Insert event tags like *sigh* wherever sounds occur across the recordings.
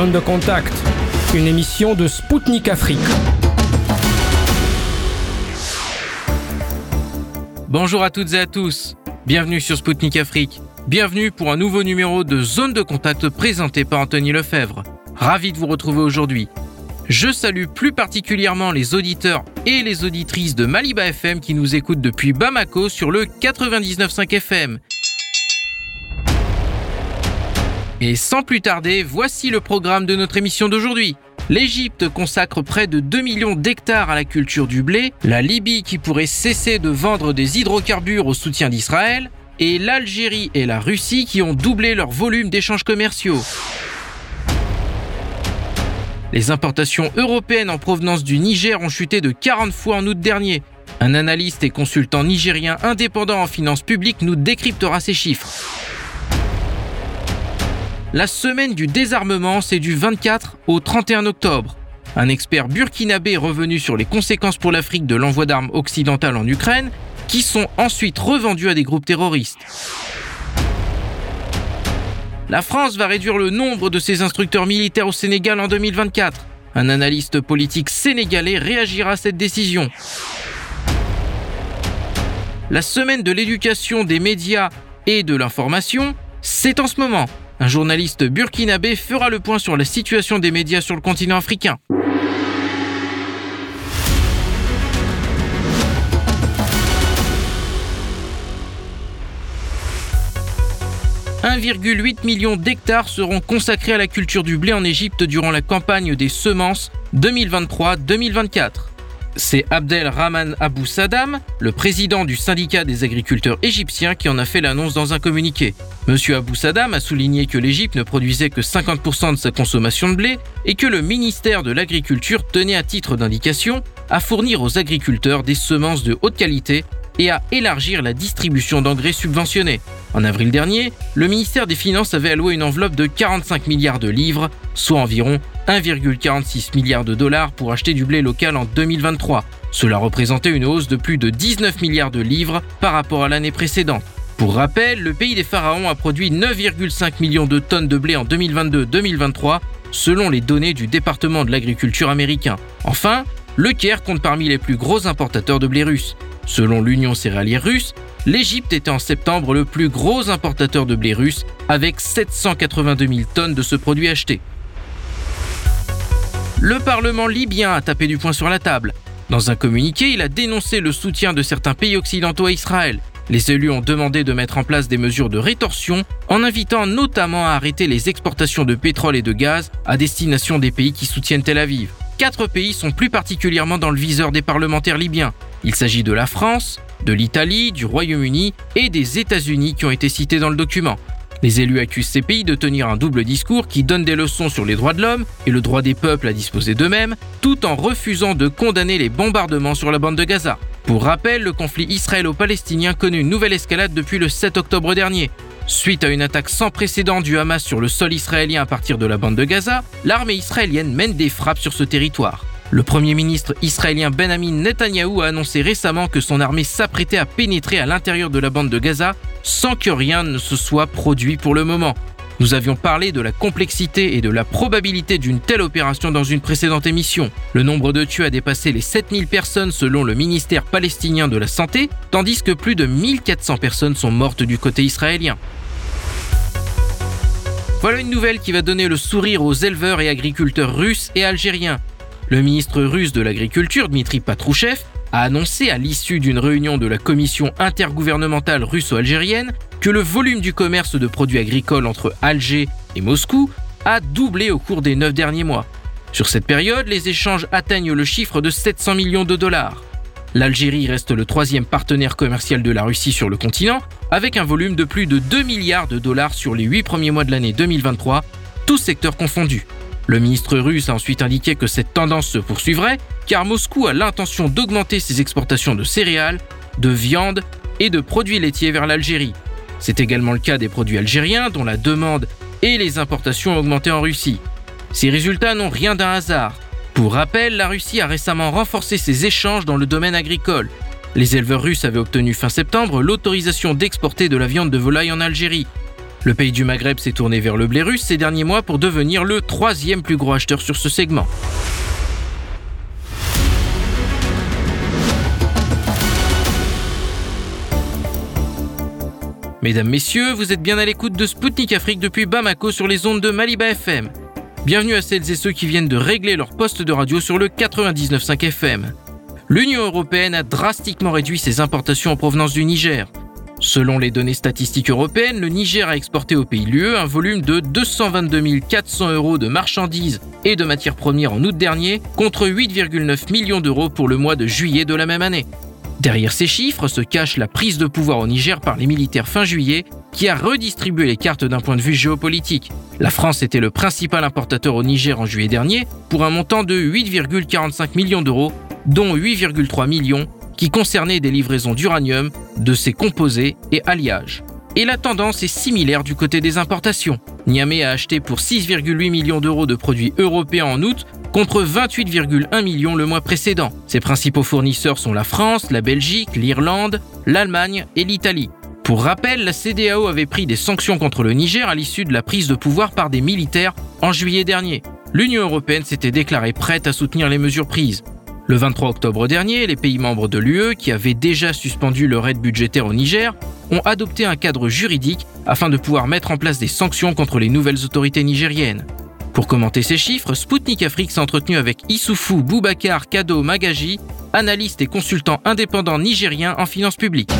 Zone de contact, une émission de Spoutnik Afrique. Bonjour à toutes et à tous, bienvenue sur Spoutnik Afrique. Bienvenue pour un nouveau numéro de Zone de contact présenté par Anthony Lefebvre. Ravi de vous retrouver aujourd'hui. Je salue plus particulièrement les auditeurs et les auditrices de Maliba FM qui nous écoutent depuis Bamako sur le 99.5 FM. Et sans plus tarder, voici le programme de notre émission d'aujourd'hui. L'Égypte consacre près de 2 millions d'hectares à la culture du blé, la Libye qui pourrait cesser de vendre des hydrocarbures au soutien d'Israël, et l'Algérie et la Russie qui ont doublé leur volume d'échanges commerciaux. Les importations européennes en provenance du Niger ont chuté de 40 fois en août dernier. Un analyste et consultant nigérien indépendant en finances publiques nous décryptera ces chiffres. La semaine du désarmement, c'est du 24 au 31 octobre. Un expert burkinabé est revenu sur les conséquences pour l'Afrique de l'envoi d'armes occidentales en Ukraine, qui sont ensuite revendues à des groupes terroristes. La France va réduire le nombre de ses instructeurs militaires au Sénégal en 2024. Un analyste politique sénégalais réagira à cette décision. La semaine de l'éducation des médias et de l'information, c'est en ce moment. Un journaliste burkinabé fera le point sur la situation des médias sur le continent africain. 1,8 million d'hectares seront consacrés à la culture du blé en Égypte durant la campagne des semences 2023-2024. C'est Abdel Rahman Abou Saddam, le président du syndicat des agriculteurs égyptiens, qui en a fait l'annonce dans un communiqué. Monsieur Abou Saddam a souligné que l'Égypte ne produisait que 50% de sa consommation de blé et que le ministère de l'Agriculture tenait à titre d'indication à fournir aux agriculteurs des semences de haute qualité et à élargir la distribution d'engrais subventionnés. En avril dernier, le ministère des Finances avait alloué une enveloppe de 45 milliards de livres, soit environ 1,46 milliard de dollars pour acheter du blé local en 2023. Cela représentait une hausse de plus de 19 milliards de livres par rapport à l'année précédente. Pour rappel, le pays des pharaons a produit 9,5 millions de tonnes de blé en 2022-2023, selon les données du département de l'agriculture américain. Enfin, le Caire compte parmi les plus gros importateurs de blé russe. Selon l'Union céréalière russe, l'Égypte était en septembre le plus gros importateur de blé russe avec 782 000 tonnes de ce produit acheté. Le Parlement libyen a tapé du poing sur la table. Dans un communiqué, il a dénoncé le soutien de certains pays occidentaux à Israël. Les élus ont demandé de mettre en place des mesures de rétorsion en invitant notamment à arrêter les exportations de pétrole et de gaz à destination des pays qui soutiennent Tel Aviv. Quatre pays sont plus particulièrement dans le viseur des parlementaires libyens. Il s'agit de la France, de l'Italie, du Royaume-Uni et des États-Unis qui ont été cités dans le document. Les élus accusent ces pays de tenir un double discours qui donne des leçons sur les droits de l'homme et le droit des peuples à disposer d'eux-mêmes, tout en refusant de condamner les bombardements sur la bande de Gaza. Pour rappel, le conflit israélo-palestinien connaît une nouvelle escalade depuis le 7 octobre dernier. Suite à une attaque sans précédent du Hamas sur le sol israélien à partir de la bande de Gaza, l'armée israélienne mène des frappes sur ce territoire. Le Premier ministre israélien Benjamin Netanyahou a annoncé récemment que son armée s'apprêtait à pénétrer à l'intérieur de la bande de Gaza sans que rien ne se soit produit pour le moment. Nous avions parlé de la complexité et de la probabilité d'une telle opération dans une précédente émission. Le nombre de tués a dépassé les 7000 personnes selon le ministère palestinien de la Santé, tandis que plus de 1400 personnes sont mortes du côté israélien. Voilà une nouvelle qui va donner le sourire aux éleveurs et agriculteurs russes et algériens. Le ministre russe de l'Agriculture, Dmitri Patrouchev, a annoncé à l'issue d'une réunion de la commission intergouvernementale russo-algérienne que le volume du commerce de produits agricoles entre Alger et Moscou a doublé au cours des neuf derniers mois. Sur cette période, les échanges atteignent le chiffre de 700 millions de dollars. L'Algérie reste le troisième partenaire commercial de la Russie sur le continent, avec un volume de plus de 2 milliards de dollars sur les 8 premiers mois de l'année 2023, tous secteurs confondus. Le ministre russe a ensuite indiqué que cette tendance se poursuivrait car Moscou a l'intention d'augmenter ses exportations de céréales, de viande et de produits laitiers vers l'Algérie. C'est également le cas des produits algériens dont la demande et les importations ont augmenté en Russie. Ces résultats n'ont rien d'un hasard. Pour rappel, la Russie a récemment renforcé ses échanges dans le domaine agricole. Les éleveurs russes avaient obtenu fin septembre l'autorisation d'exporter de la viande de volaille en Algérie. Le pays du Maghreb s'est tourné vers le blé russe ces derniers mois pour devenir le troisième plus gros acheteur sur ce segment. Mesdames, Messieurs, vous êtes bien à l'écoute de Spoutnik Afrique depuis Bamako sur les ondes de Maliba FM. Bienvenue à celles et ceux qui viennent de régler leur poste de radio sur le 99.5 FM. L'Union européenne a drastiquement réduit ses importations en provenance du Niger. Selon les données statistiques européennes, le Niger a exporté au pays l'UE un volume de 222 400 euros de marchandises et de matières premières en août dernier, contre 8,9 millions d'euros pour le mois de juillet de la même année. Derrière ces chiffres se cache la prise de pouvoir au Niger par les militaires fin juillet, qui a redistribué les cartes d'un point de vue géopolitique. La France était le principal importateur au Niger en juillet dernier, pour un montant de 8,45 millions d'euros, dont 8,3 millions qui concernaient des livraisons d'uranium, de ses composés et alliages. Et la tendance est similaire du côté des importations. Niamey a acheté pour 6,8 millions d'euros de produits européens en août contre 28,1 millions le mois précédent. Ses principaux fournisseurs sont la France, la Belgique, l'Irlande, l'Allemagne et l'Italie. Pour rappel, la CDAO avait pris des sanctions contre le Niger à l'issue de la prise de pouvoir par des militaires en juillet dernier. L'Union européenne s'était déclarée prête à soutenir les mesures prises. Le 23 octobre dernier, les pays membres de l'UE, qui avaient déjà suspendu leur aide budgétaire au Niger, ont adopté un cadre juridique afin de pouvoir mettre en place des sanctions contre les nouvelles autorités nigériennes. Pour commenter ces chiffres, Spoutnik Afrique s'est entretenu avec Issoufou Boubacar Kado Magaji, analyste et consultant indépendant nigérien en finances publiques.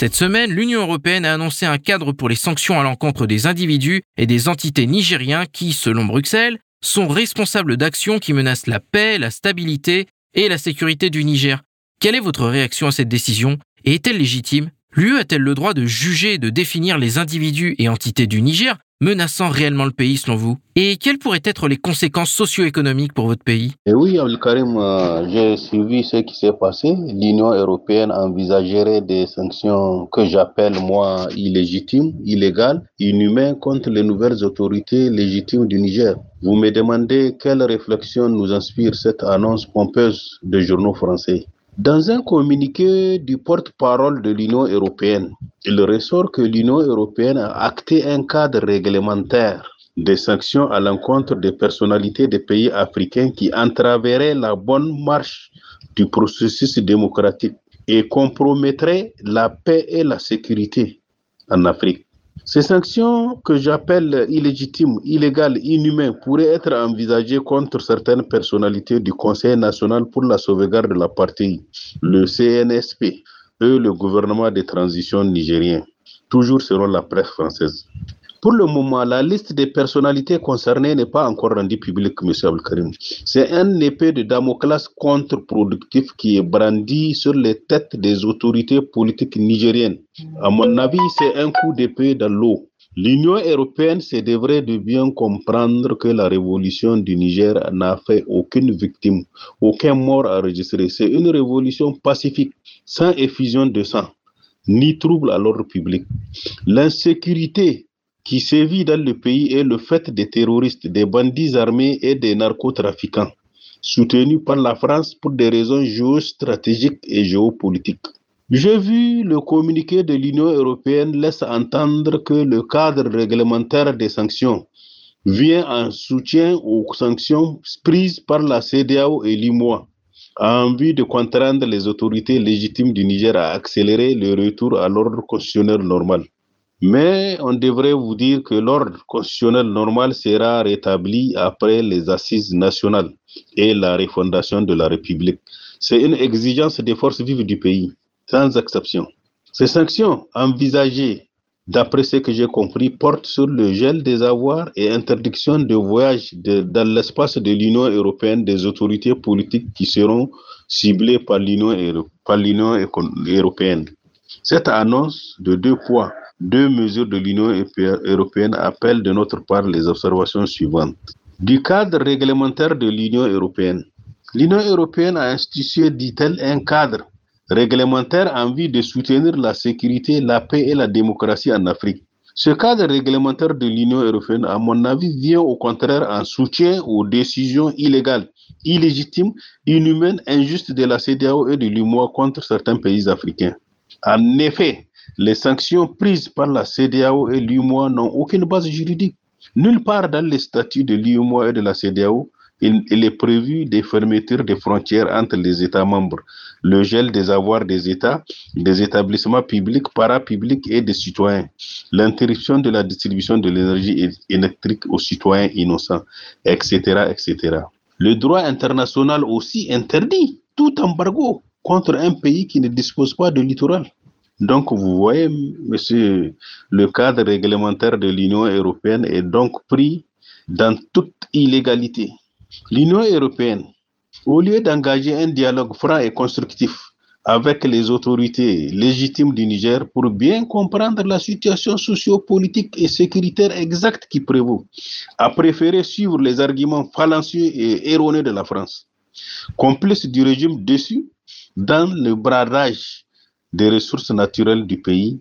Cette semaine, l'Union européenne a annoncé un cadre pour les sanctions à l'encontre des individus et des entités nigériens qui, selon Bruxelles, sont responsables d'actions qui menacent la paix, la stabilité et la sécurité du Niger. Quelle est votre réaction à cette décision et est-elle légitime? L'UE a-t-elle le droit de juger et de définir les individus et entités du Niger? Menaçant réellement le pays selon vous? Et quelles pourraient être les conséquences socio-économiques pour votre pays? Et Oui, Karim, euh, j'ai suivi ce qui s'est passé. L'Union européenne envisagerait des sanctions que j'appelle, moi, illégitimes, illégales, inhumaines contre les nouvelles autorités légitimes du Niger. Vous me demandez quelle réflexion nous inspire cette annonce pompeuse des journaux français? Dans un communiqué du porte-parole de l'Union européenne, il ressort que l'Union européenne a acté un cadre réglementaire des sanctions à l'encontre des personnalités des pays africains qui entraveraient la bonne marche du processus démocratique et compromettraient la paix et la sécurité en Afrique. Ces sanctions que j'appelle illégitimes, illégales, inhumaines pourraient être envisagées contre certaines personnalités du Conseil national pour la sauvegarde de la partie, le CNSP, et le gouvernement de transition nigérien, toujours selon la presse française. Pour le moment, la liste des personnalités concernées n'est pas encore rendue publique, M. Abdelkarim. C'est un épée de Damoclès contre-productif qui est brandi sur les têtes des autorités politiques nigériennes. À mon avis, c'est un coup d'épée dans l'eau. L'Union européenne se devrait de bien comprendre que la révolution du Niger n'a fait aucune victime, aucun mort enregistré. C'est une révolution pacifique, sans effusion de sang, ni trouble à l'ordre public. L'insécurité qui sévit dans le pays est le fait des terroristes, des bandits armés et des narcotrafiquants, soutenus par la France pour des raisons géostratégiques et géopolitiques. J'ai vu le communiqué de l'Union européenne laisse entendre que le cadre réglementaire des sanctions vient en soutien aux sanctions prises par la CDAO et l'IMOA en vue de contraindre les autorités légitimes du Niger à accélérer le retour à l'ordre constitutionnel normal. Mais on devrait vous dire que l'ordre constitutionnel normal sera rétabli après les assises nationales et la refondation de la République. C'est une exigence des forces vives du pays, sans exception. Ces sanctions envisagées, d'après ce que j'ai compris, portent sur le gel des avoirs et interdiction de voyage dans l'espace de l'Union européenne des autorités politiques qui seront ciblées par l'Union européenne. Cette annonce de deux poids deux mesures de l'Union européenne appellent de notre part les observations suivantes. Du cadre réglementaire de l'Union européenne, l'Union européenne a institué, dit-elle, un cadre réglementaire en vue de soutenir la sécurité, la paix et la démocratie en Afrique. Ce cadre réglementaire de l'Union européenne, à mon avis, vient au contraire en soutien aux décisions illégales, illégitimes, inhumaines, injustes de la CDAO et de l'UMOA contre certains pays africains. En effet, les sanctions prises par la CDAO et l'UMOA n'ont aucune base juridique. Nulle part dans les statuts de l'UMOA et de la CDAO, il, il, est prévu des fermetures des frontières entre les États membres, le gel des avoirs des États, des établissements publics, parapublics et des citoyens, l'interruption de la distribution de l'énergie électrique aux citoyens innocents, etc., etc. Le droit international aussi interdit tout embargo contre un pays qui ne dispose pas de littoral. Donc, vous voyez, monsieur, le cadre réglementaire de l'Union européenne est donc pris dans toute illégalité. L'Union européenne, au lieu d'engager un dialogue franc et constructif avec les autorités légitimes du Niger pour bien comprendre la situation sociopolitique et sécuritaire exacte qui prévaut, a préféré suivre les arguments fallacieux et erronés de la France. Complice du régime dessus dans le bradage des ressources naturelles du pays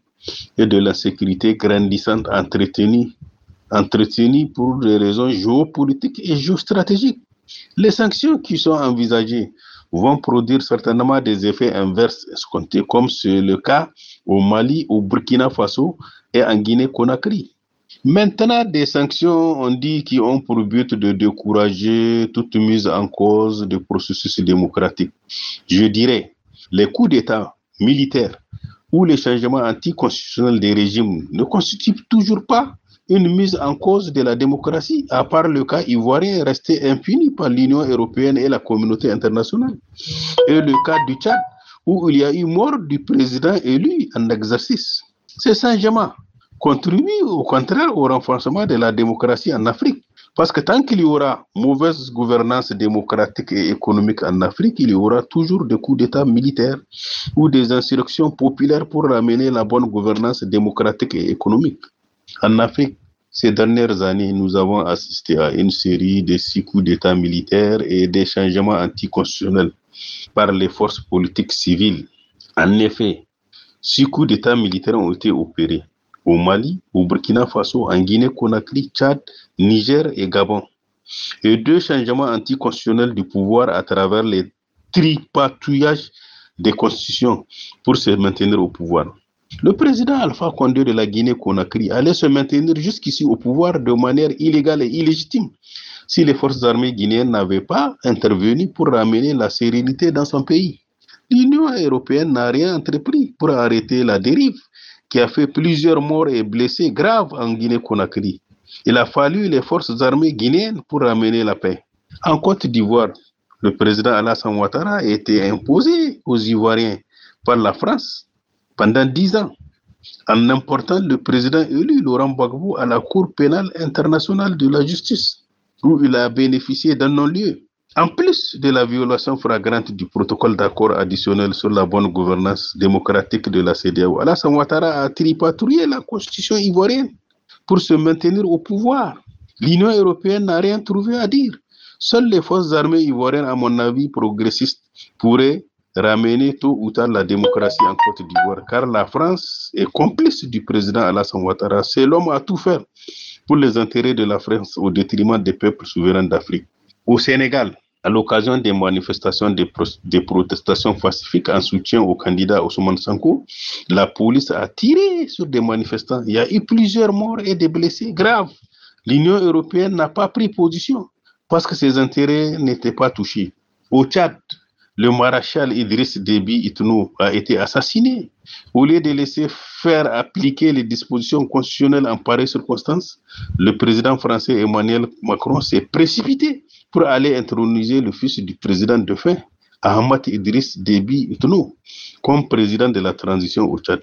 et de la sécurité grandissante entretenue, pour des raisons géopolitiques et géostratégiques. Les sanctions qui sont envisagées vont produire certainement des effets inverses escomptés, comme c'est le cas au Mali, au Burkina Faso et en Guinée-Conakry. Maintenant, des sanctions, on dit, qui ont pour but de décourager toute mise en cause du processus démocratique. Je dirais, les coups d'État militaires ou les changements anticonstitutionnels des régimes ne constituent toujours pas une mise en cause de la démocratie, à part le cas ivoirien resté impuni par l'Union européenne et la communauté internationale. Et le cas du Tchad, où il y a eu mort du président élu en exercice. Ces changements contribuent au contraire au renforcement de la démocratie en Afrique. Parce que tant qu'il y aura mauvaise gouvernance démocratique et économique en Afrique, il y aura toujours des coups d'État militaires ou des insurrections populaires pour ramener la bonne gouvernance démocratique et économique. En Afrique, ces dernières années, nous avons assisté à une série de six coups d'État militaires et des changements anticonstitutionnels par les forces politiques civiles. En effet, six coups d'État militaires ont été opérés au Mali, au Burkina Faso, en Guinée-Conakry, Tchad, Niger et Gabon. Et deux changements anticonstitutionnels du pouvoir à travers les tripatouillages des constitutions pour se maintenir au pouvoir. Le président Alpha Condé de la Guinée-Conakry allait se maintenir jusqu'ici au pouvoir de manière illégale et illégitime si les forces armées guinéennes n'avaient pas intervenu pour ramener la sérénité dans son pays. L'Union européenne n'a rien entrepris pour arrêter la dérive qui a fait plusieurs morts et blessés graves en Guinée-Conakry. Il a fallu les forces armées guinéennes pour ramener la paix. En Côte d'Ivoire, le président Alassane Ouattara a été imposé aux Ivoiriens par la France pendant dix ans en important le président élu Laurent Gbagbo à la Cour pénale internationale de la justice, où il a bénéficié d'un non-lieu. En plus de la violation flagrante du protocole d'accord additionnel sur la bonne gouvernance démocratique de la CDAO, Alassane Ouattara a tripatouillé la constitution ivoirienne pour se maintenir au pouvoir. L'Union européenne n'a rien trouvé à dire. Seules les forces armées ivoiriennes, à mon avis, progressistes, pourraient ramener tôt ou tard la démocratie en Côte d'Ivoire, car la France est complice du président Alassane Ouattara. C'est l'homme à tout faire pour les intérêts de la France au détriment des peuples souverains d'Afrique. Au Sénégal, à l'occasion des manifestations, des, pro des, protestations pacifiques en soutien au candidat Ousmane Sanko, la police a tiré sur des manifestants. Il y a eu plusieurs morts et des blessés graves. L'Union européenne n'a pas pris position parce que ses intérêts n'étaient pas touchés. Au Tchad, le maréchal Idriss Déby Itno a été assassiné. Au lieu de laisser faire appliquer les dispositions constitutionnelles en pareille circonstance, le président français Emmanuel Macron s'est précipité pour aller introniser le fils du président de fin, Ahmad Idriss Déby Itno, comme président de la transition au Tchad.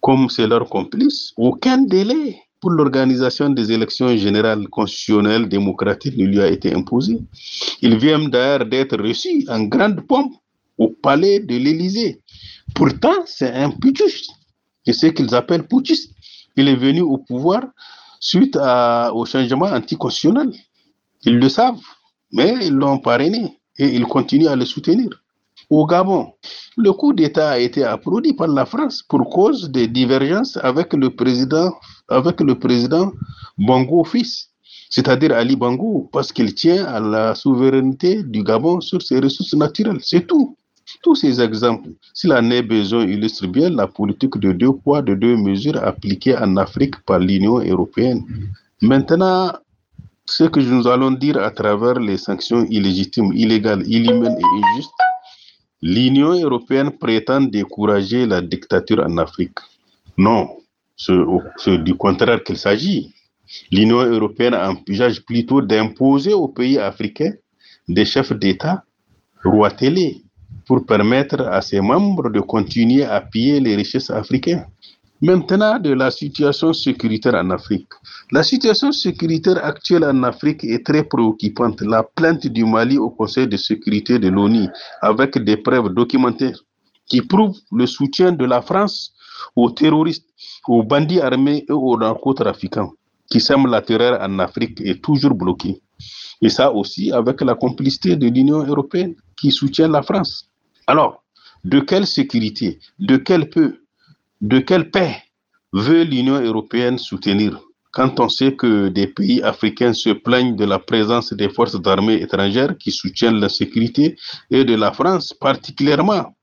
Comme c'est leur complice, aucun délai pour l'organisation des élections générales constitutionnelles démocratiques ne lui a été imposé. Il vient d'ailleurs d'être reçu en grande pompe au palais de l'Élysée. Pourtant, c'est un putschiste. C'est ce qu'ils appellent putschiste. Il est venu au pouvoir suite au changement anticonstitutionnel. Ils le savent, mais ils l'ont parrainé et ils continuent à le soutenir. Au Gabon, le coup d'État a été applaudi par la France pour cause des divergences avec le président, avec le président Bongo fils, c'est-à-dire Ali Bongo, parce qu'il tient à la souveraineté du Gabon sur ses ressources naturelles. C'est tout. Tous ces exemples, s'il en est besoin, illustrent bien la politique de deux poids, de deux mesures appliquée en Afrique par l'Union européenne. Maintenant, ce que nous allons dire à travers les sanctions illégitimes, illégales, inhumaines et injustes, l'Union européenne prétend décourager la dictature en Afrique. Non, c'est du contraire qu'il s'agit. L'Union européenne envisage plutôt d'imposer aux pays africains des chefs d'État roi télé pour permettre à ses membres de continuer à piller les richesses africaines. Maintenant, de la situation sécuritaire en Afrique. La situation sécuritaire actuelle en Afrique est très préoccupante. La plainte du Mali au Conseil de sécurité de l'ONU, avec des preuves documentées qui prouvent le soutien de la France aux terroristes, aux bandits armés et aux narcotrafiquants qui sèment la terreur en Afrique, est toujours bloquée. Et ça aussi avec la complicité de l'Union européenne qui soutient la France. Alors, de quelle sécurité, de quel peu, de quelle paix veut l'Union européenne soutenir quand on sait que des pays africains se plaignent de la présence des forces armées étrangères qui soutiennent la sécurité et de la France particulièrement,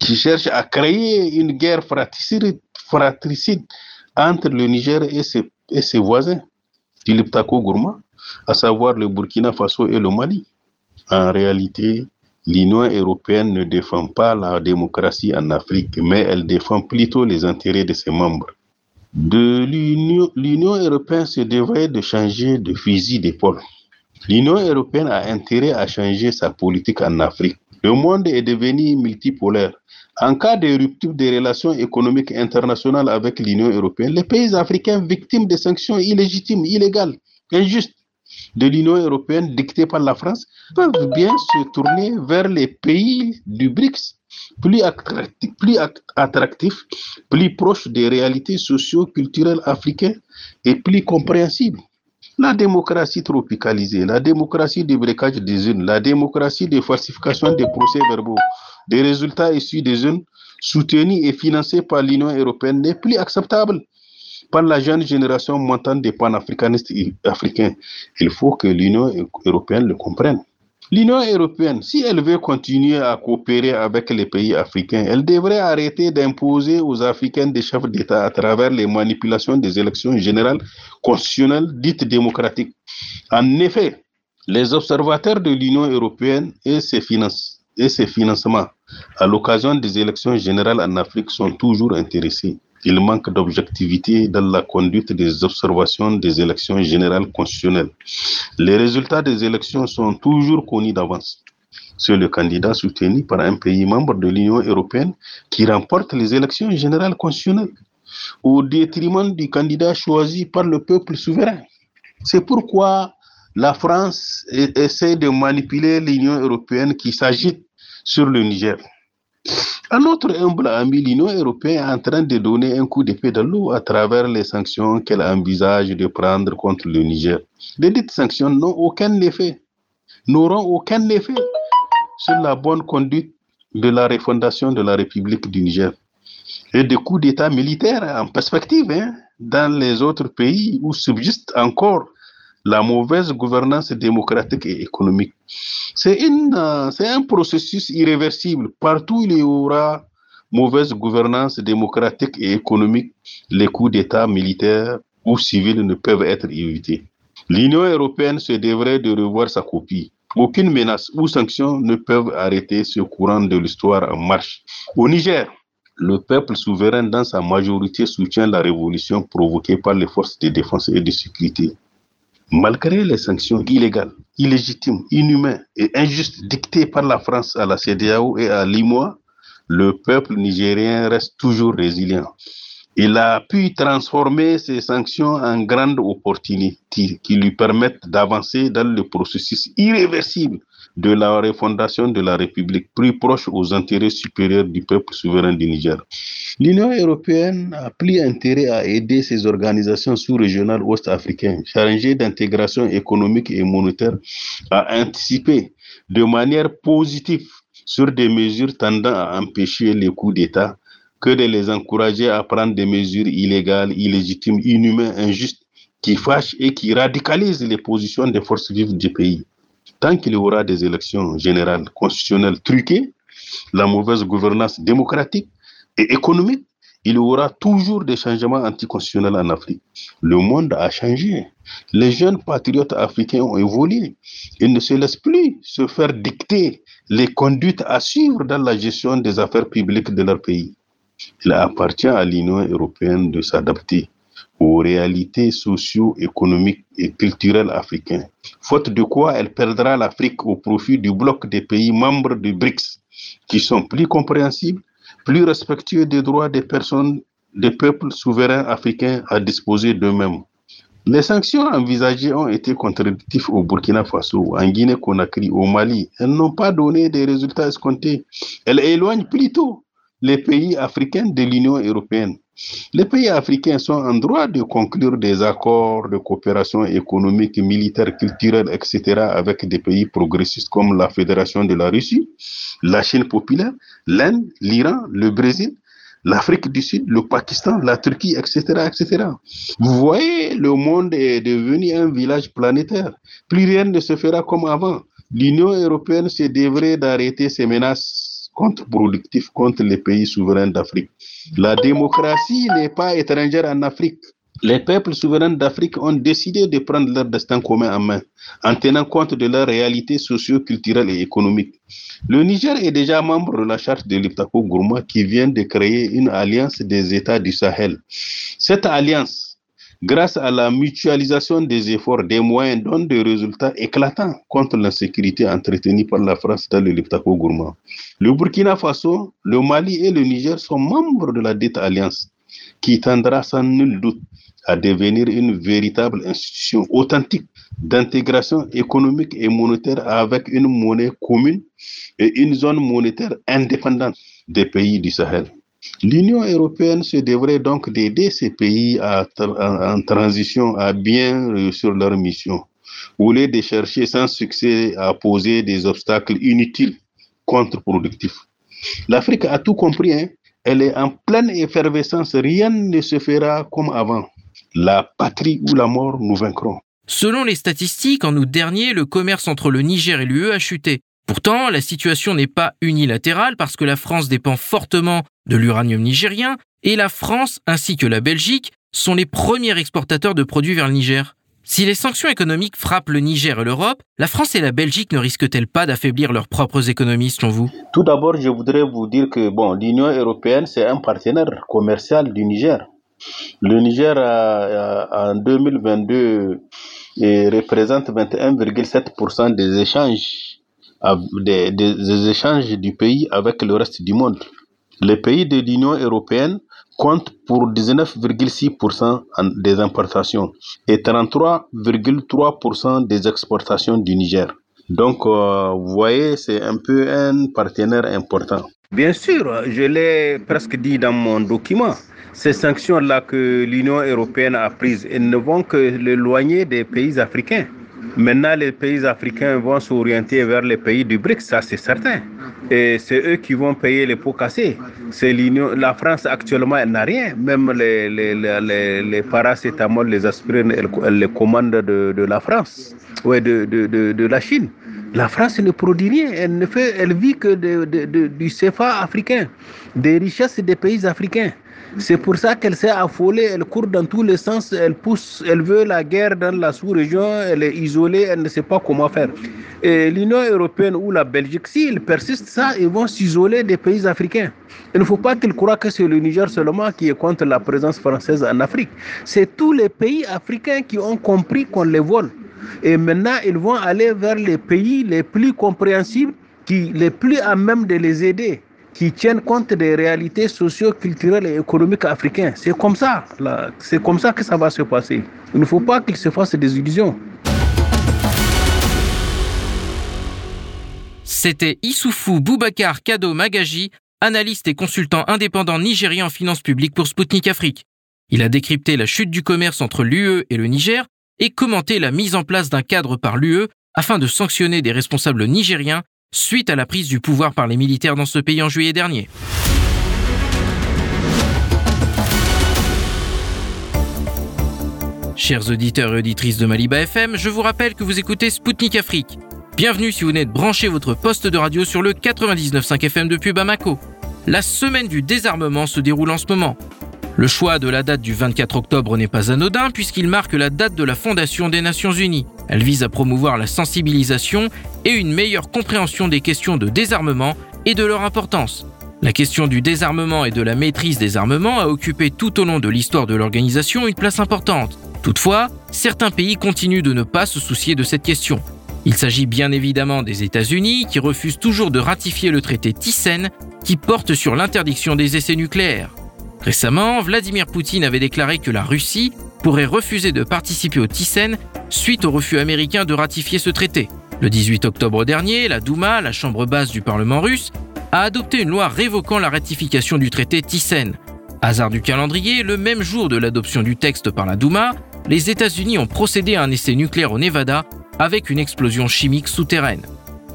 qui cherche à créer une guerre fratricide, entre le Niger et ses, et ses voisins, Philippe Tako Gourma, à savoir le Burkina Faso et le Mali. En réalité, l'Union européenne ne défend pas la démocratie en Afrique, mais elle défend plutôt les intérêts de ses membres. L'Union européenne se devrait de changer de fusil d'épaule. L'Union européenne a intérêt à changer sa politique en Afrique. Le monde est devenu multipolaire. En cas de rupture des relations économiques internationales avec l'Union européenne, les pays africains victimes de sanctions illégitimes, illégales, injustes de l'Union européenne dictées par la France peuvent bien se tourner vers les pays du BRICS, plus attractifs, plus, proches des réalités socio-culturelles africaines et plus compréhensibles. La démocratie tropicalisée, la démocratie du breakage des unes, la démocratie des falsifications des procès-verbaux, des résultats issus des unes, soutenus et financés par l'Union européenne n'est plus acceptable par la jeune génération montante des panafricanistes africains. Il faut que l'Union européenne le comprenne. L'Union européenne, si elle veut continuer à coopérer avec les pays africains, elle devrait arrêter d'imposer aux Africains des chefs d'État à travers les manipulations des élections générales constitutionnelles dites démocratiques. En effet, les observateurs de l'Union européenne et ses, et ses financements à l'occasion des élections générales en Afrique sont toujours intéressés il manque d'objectivité dans la conduite des observations des élections générales constitutionnelles. Les résultats des élections sont toujours connus d'avance. C'est le candidat soutenu par un pays membre de l'Union européenne qui remporte les élections générales constitutionnelles au détriment du candidat choisi par le peuple souverain. C'est pourquoi la France essaie de manipuler l'Union européenne qui s'agite sur le Niger. À notre humble ami, l'Union européenne est en train de donner un coup d'épée dans l'eau à travers les sanctions qu'elle envisage de prendre contre le Niger. Les dites sanctions n'ont aucun effet, n'auront aucun effet sur la bonne conduite de la refondation de la République du Niger. Et des coups d'État militaires en perspective hein, dans les autres pays où subsiste encore la mauvaise gouvernance démocratique et économique. C'est euh, un processus irréversible. Partout où il y aura mauvaise gouvernance démocratique et économique, les coups d'État militaires ou civils ne peuvent être évités. L'Union européenne se devrait de revoir sa copie. Aucune menace ou sanction ne peuvent arrêter ce courant de l'histoire en marche. Au Niger, le peuple souverain dans sa majorité soutient la révolution provoquée par les forces de défense et de sécurité. Malgré les sanctions illégales, illégitimes, inhumaines et injustes dictées par la France à la CDAO et à l'IMOA, le peuple nigérien reste toujours résilient. Il a pu transformer ces sanctions en grandes opportunités qui lui permettent d'avancer dans le processus irréversible de la refondation de la République, plus proche aux intérêts supérieurs du peuple souverain du Niger. L'Union européenne a pris intérêt à aider ces organisations sous-régionales ouest-africaines chargées d'intégration économique et monétaire à anticiper de manière positive sur des mesures tendant à empêcher les coups d'État que de les encourager à prendre des mesures illégales, illégitimes, inhumaines, injustes, qui fâchent et qui radicalisent les positions des forces vives du pays. Tant qu'il y aura des élections générales constitutionnelles truquées, la mauvaise gouvernance démocratique et économique, il y aura toujours des changements anticonstitutionnels en Afrique. Le monde a changé. Les jeunes patriotes africains ont évolué. Ils ne se laissent plus se faire dicter les conduites à suivre dans la gestion des affaires publiques de leur pays. Il appartient à l'Union européenne de s'adapter aux réalités socio-économiques et culturelles africaines, faute de quoi elle perdra l'Afrique au profit du bloc des pays membres du BRICS, qui sont plus compréhensibles, plus respectueux des droits des personnes, des peuples souverains africains à disposer d'eux-mêmes. Les sanctions envisagées ont été contradictives au Burkina Faso, en Guinée-Conakry, au Mali. Elles n'ont pas donné des résultats escomptés. Elles éloignent plutôt les pays africains de l'Union européenne. Les pays africains sont en droit de conclure des accords de coopération économique, militaire, culturelle, etc. avec des pays progressistes comme la Fédération de la Russie, la Chine populaire, l'Inde, l'Iran, le Brésil, l'Afrique du Sud, le Pakistan, la Turquie, etc., etc. Vous voyez, le monde est devenu un village planétaire. Plus rien ne se fera comme avant. L'Union européenne se devrait d'arrêter ses menaces contre-productives contre les pays souverains d'Afrique. La démocratie n'est pas étrangère en Afrique. Les peuples souverains d'Afrique ont décidé de prendre leur destin commun en main, en tenant compte de leurs réalités socio-culturelles et économiques. Le Niger est déjà membre de la charte de l'Iptako Gourma qui vient de créer une alliance des États du Sahel. Cette alliance, grâce à la mutualisation des efforts, des moyens, donne des résultats éclatants contre l'insécurité entretenue par la France dans le Liptako Gourma. Le Burkina Faso, le Mali et le Niger sont membres de la dite alliance qui tendra sans nul doute à devenir une véritable institution authentique d'intégration économique et monétaire avec une monnaie commune et une zone monétaire indépendante des pays du Sahel. L'Union européenne se devrait donc d'aider ces pays en, transition à bien réussir leur mission, au lieu de chercher sans succès à poser des obstacles inutiles, contre-productifs. L'Afrique a tout compris, hein? elle est en pleine effervescence, rien ne se fera comme avant. La patrie ou la mort, nous vaincrons. Selon les statistiques, en août dernier, le commerce entre le Niger et l'UE a chuté. Pourtant, la situation n'est pas unilatérale parce que la France dépend fortement de l'uranium nigérien et la France ainsi que la Belgique sont les premiers exportateurs de produits vers le Niger. Si les sanctions économiques frappent le Niger et l'Europe, la France et la Belgique ne risquent-elles pas d'affaiblir leurs propres économies selon vous? Tout d'abord, je voudrais vous dire que l'Union européenne, c'est un partenaire commercial du Niger. Le Niger, en 2022, représente 21,7% des échanges, des échanges du pays avec le reste du monde. Les pays de l'Union européenne comptent pour 19,6% des importations et 33,3% des exportations du Niger. Donc, euh, vous voyez, c'est un peu un partenaire important. Bien sûr, je l'ai presque dit dans mon document. Ces sanctions-là que l'Union européenne a prises, elles ne vont que l'éloigner des pays africains. Maintenant, les pays africains vont s'orienter vers les pays du BRICS, ça c'est certain. Et c'est eux qui vont payer les pots cassés. C'est l'Union. La France actuellement, elle n'a rien. Même les, les, les, les paracétamol, les aspirines, elle, les commande de, la France, ouais, de, de, de, de, la Chine. La France ne produit rien. Elle, ne fait, elle vit que du CFA africain, des richesses des pays africains. C'est pour ça qu'elle s'est affolée, elle court dans tous les sens, elle pousse, elle veut la guerre dans la sous-région, elle est isolée, elle ne sait pas comment faire. Et l'Union européenne ou la Belgique, s'ils persistent ça, ils vont s'isoler des pays africains. Il ne faut pas qu'ils croient que c'est le Niger seulement qui est contre la présence française en Afrique. C'est tous les pays africains qui ont compris qu'on les vole. Et maintenant, ils vont aller vers les pays les plus compréhensibles, qui, les plus à même de les aider qui tiennent compte des réalités socio-culturelles et économiques africaines. C'est comme ça, c'est comme ça que ça va se passer. Il ne faut pas qu'ils se fassent des illusions. C'était Issoufou Boubacar Kado Magaji, analyste et consultant indépendant nigérien en finances publiques pour Sputnik Afrique. Il a décrypté la chute du commerce entre l'UE et le Niger et commenté la mise en place d'un cadre par l'UE afin de sanctionner des responsables nigériens suite à la prise du pouvoir par les militaires dans ce pays en juillet dernier. Chers auditeurs et auditrices de Maliba FM, je vous rappelle que vous écoutez Spoutnik Afrique. Bienvenue si vous venez de brancher votre poste de radio sur le 99.5 FM depuis Bamako. La semaine du désarmement se déroule en ce moment. Le choix de la date du 24 octobre n'est pas anodin puisqu'il marque la date de la fondation des Nations Unies. Elle vise à promouvoir la sensibilisation et une meilleure compréhension des questions de désarmement et de leur importance. La question du désarmement et de la maîtrise des armements a occupé tout au long de l'histoire de l'organisation une place importante. Toutefois, certains pays continuent de ne pas se soucier de cette question. Il s'agit bien évidemment des États-Unis qui refusent toujours de ratifier le traité Thyssen qui porte sur l'interdiction des essais nucléaires. Récemment, Vladimir Poutine avait déclaré que la Russie pourrait refuser de participer au Thyssen suite au refus américain de ratifier ce traité. Le 18 octobre dernier, la Douma, la chambre basse du Parlement russe, a adopté une loi révoquant la ratification du traité Thyssen. Hasard du calendrier, le même jour de l'adoption du texte par la Douma, les États-Unis ont procédé à un essai nucléaire au Nevada avec une explosion chimique souterraine.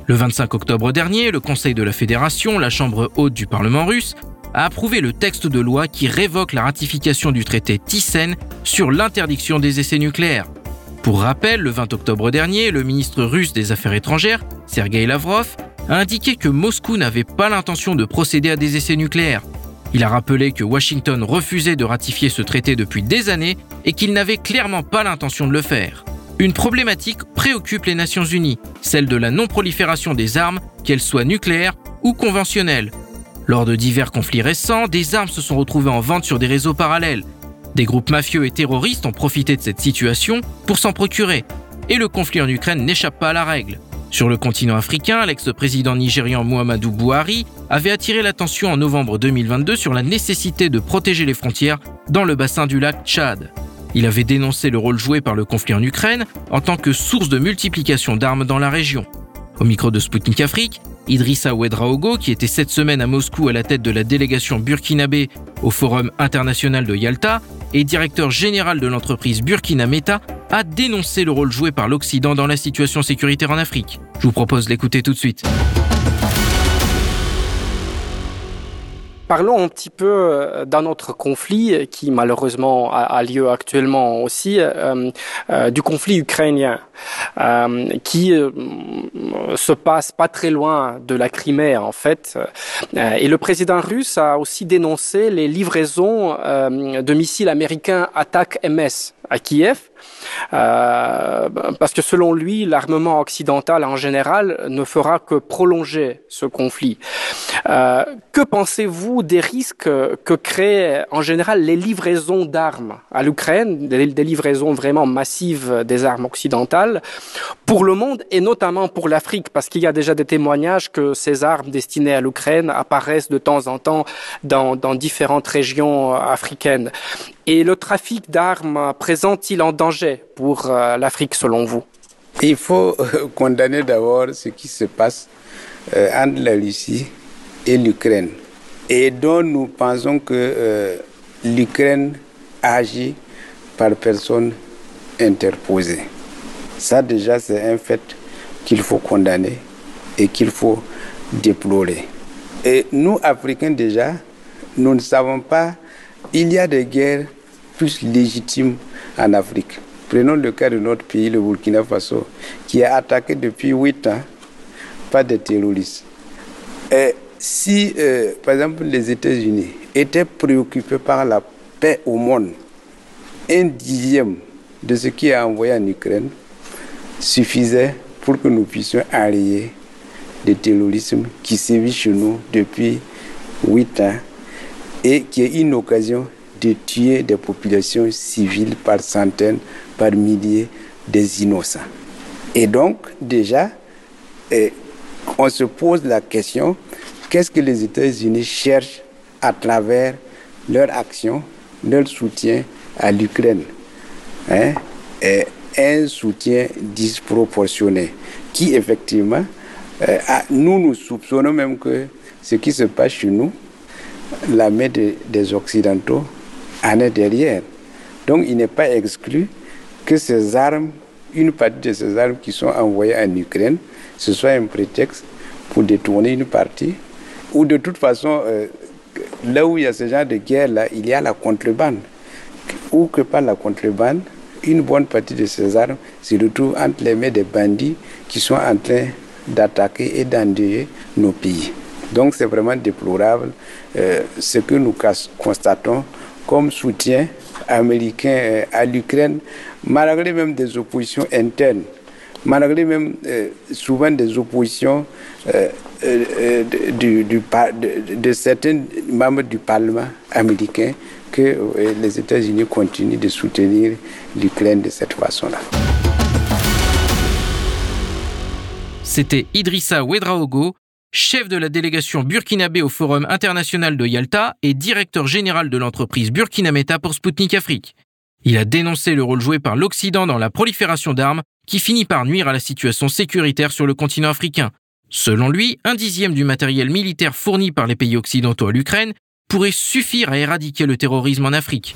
Le 25 octobre dernier, le Conseil de la Fédération, la Chambre haute du Parlement russe, a approuvé le texte de loi qui révoque la ratification du traité Thyssen sur l'interdiction des essais nucléaires. Pour rappel, le 20 octobre dernier, le ministre russe des Affaires étrangères, Sergei Lavrov, a indiqué que Moscou n'avait pas l'intention de procéder à des essais nucléaires. Il a rappelé que Washington refusait de ratifier ce traité depuis des années et qu'il n'avait clairement pas l'intention de le faire. Une problématique préoccupe les Nations Unies, celle de la non-prolifération des armes, qu'elles soient nucléaires ou conventionnelles. Lors de divers conflits récents, des armes se sont retrouvées en vente sur des réseaux parallèles. Des groupes mafieux et terroristes ont profité de cette situation pour s'en procurer. Et le conflit en Ukraine n'échappe pas à la règle. Sur le continent africain, l'ex-président nigérian Muhammadu Buhari avait attiré l'attention en novembre 2022 sur la nécessité de protéger les frontières dans le bassin du lac Tchad. Il avait dénoncé le rôle joué par le conflit en Ukraine en tant que source de multiplication d'armes dans la région. Au micro de Sputnik Afrique, Idrissa Ouedraogo, qui était cette semaine à Moscou à la tête de la délégation burkinabé au Forum international de Yalta et directeur général de l'entreprise Burkina Meta, a dénoncé le rôle joué par l'Occident dans la situation sécuritaire en Afrique. Je vous propose l'écouter tout de suite. Parlons un petit peu euh, d'un autre conflit qui malheureusement a, lieu actuellement aussi, euh, euh, du conflit ukrainien, qui se passe pas très loin de la Crimée en fait. et le président russe a aussi dénoncé les livraisons de missiles américains attaque MS à Kiev, euh, parce que selon lui, l'armement occidental en général ne fera que prolonger ce conflit. Euh, que pensez-vous des risques que créent en général les livraisons d'armes à l'Ukraine, des, livraisons vraiment massives des armes occidentales, pour le monde et notamment pour l'Afrique, parce qu'il y a déjà des témoignages que ces armes destinées à l'Ukraine apparaissent de temps en temps dans, dans différentes régions africaines. Et le trafic d'armes présente-t-il en danger pour euh, l'Afrique selon vous? Il faut euh, *laughs* condamner d'abord ce qui se passe euh, entre la Russie et l'Ukraine et dont nous pensons que l'Ukraine agit par personne interposée. Ça déjà c'est un fait qu'il faut condamner et qu'il faut déplorer. Et nous, Africains déjà, nous ne savons pas il y a des guerres plus légitimes en Afrique. Prenons le cas de notre pays, le Burkina Faso, qui est attaqué depuis 8 ans par des terroristes. Et si, euh, par exemple, les États-Unis étaient préoccupés par la paix au monde, un dixième de ce qui est envoyé en Ukraine suffisait pour que nous puissions arrêter le terrorisme qui sévit chez nous depuis 8 ans et qui est une occasion de tuer des populations civiles par centaines, par milliers, des innocents. Et donc, déjà, eh, on se pose la question, qu'est-ce que les États-Unis cherchent à travers leur action, leur soutien à l'Ukraine hein? Un soutien disproportionné qui, effectivement, eh, nous, nous soupçonnons même que ce qui se passe chez nous, la main des Occidentaux en est derrière. Donc il n'est pas exclu que ces armes, une partie de ces armes qui sont envoyées en Ukraine, ce soit un prétexte pour détourner une partie. Ou de toute façon, euh, là où il y a ce genre de guerre-là, il y a la contrebande. Ou que par la contrebande, une bonne partie de ces armes se retrouvent entre les mains des bandits qui sont en train d'attaquer et d'endeuiller nos pays. Donc c'est vraiment déplorable euh, ce que nous constatons comme soutien américain euh, à l'Ukraine, malgré même des oppositions internes, malgré même euh, souvent des oppositions de, de, certains membres du Parlement américain que les États-Unis continuent de soutenir l'Ukraine de cette façon-là. C'était Idrissa Ouedraogo, chef de la délégation burkinabé au Forum international de Yalta et directeur général de l'entreprise Burkinameta pour Sputnik Afrique. Il a dénoncé le rôle joué par l'Occident dans la prolifération d'armes qui finit par nuire à la situation sécuritaire sur le continent africain. Selon lui, un dixième du matériel militaire fourni par les pays occidentaux à l'Ukraine pourrait suffire à éradiquer le terrorisme en Afrique.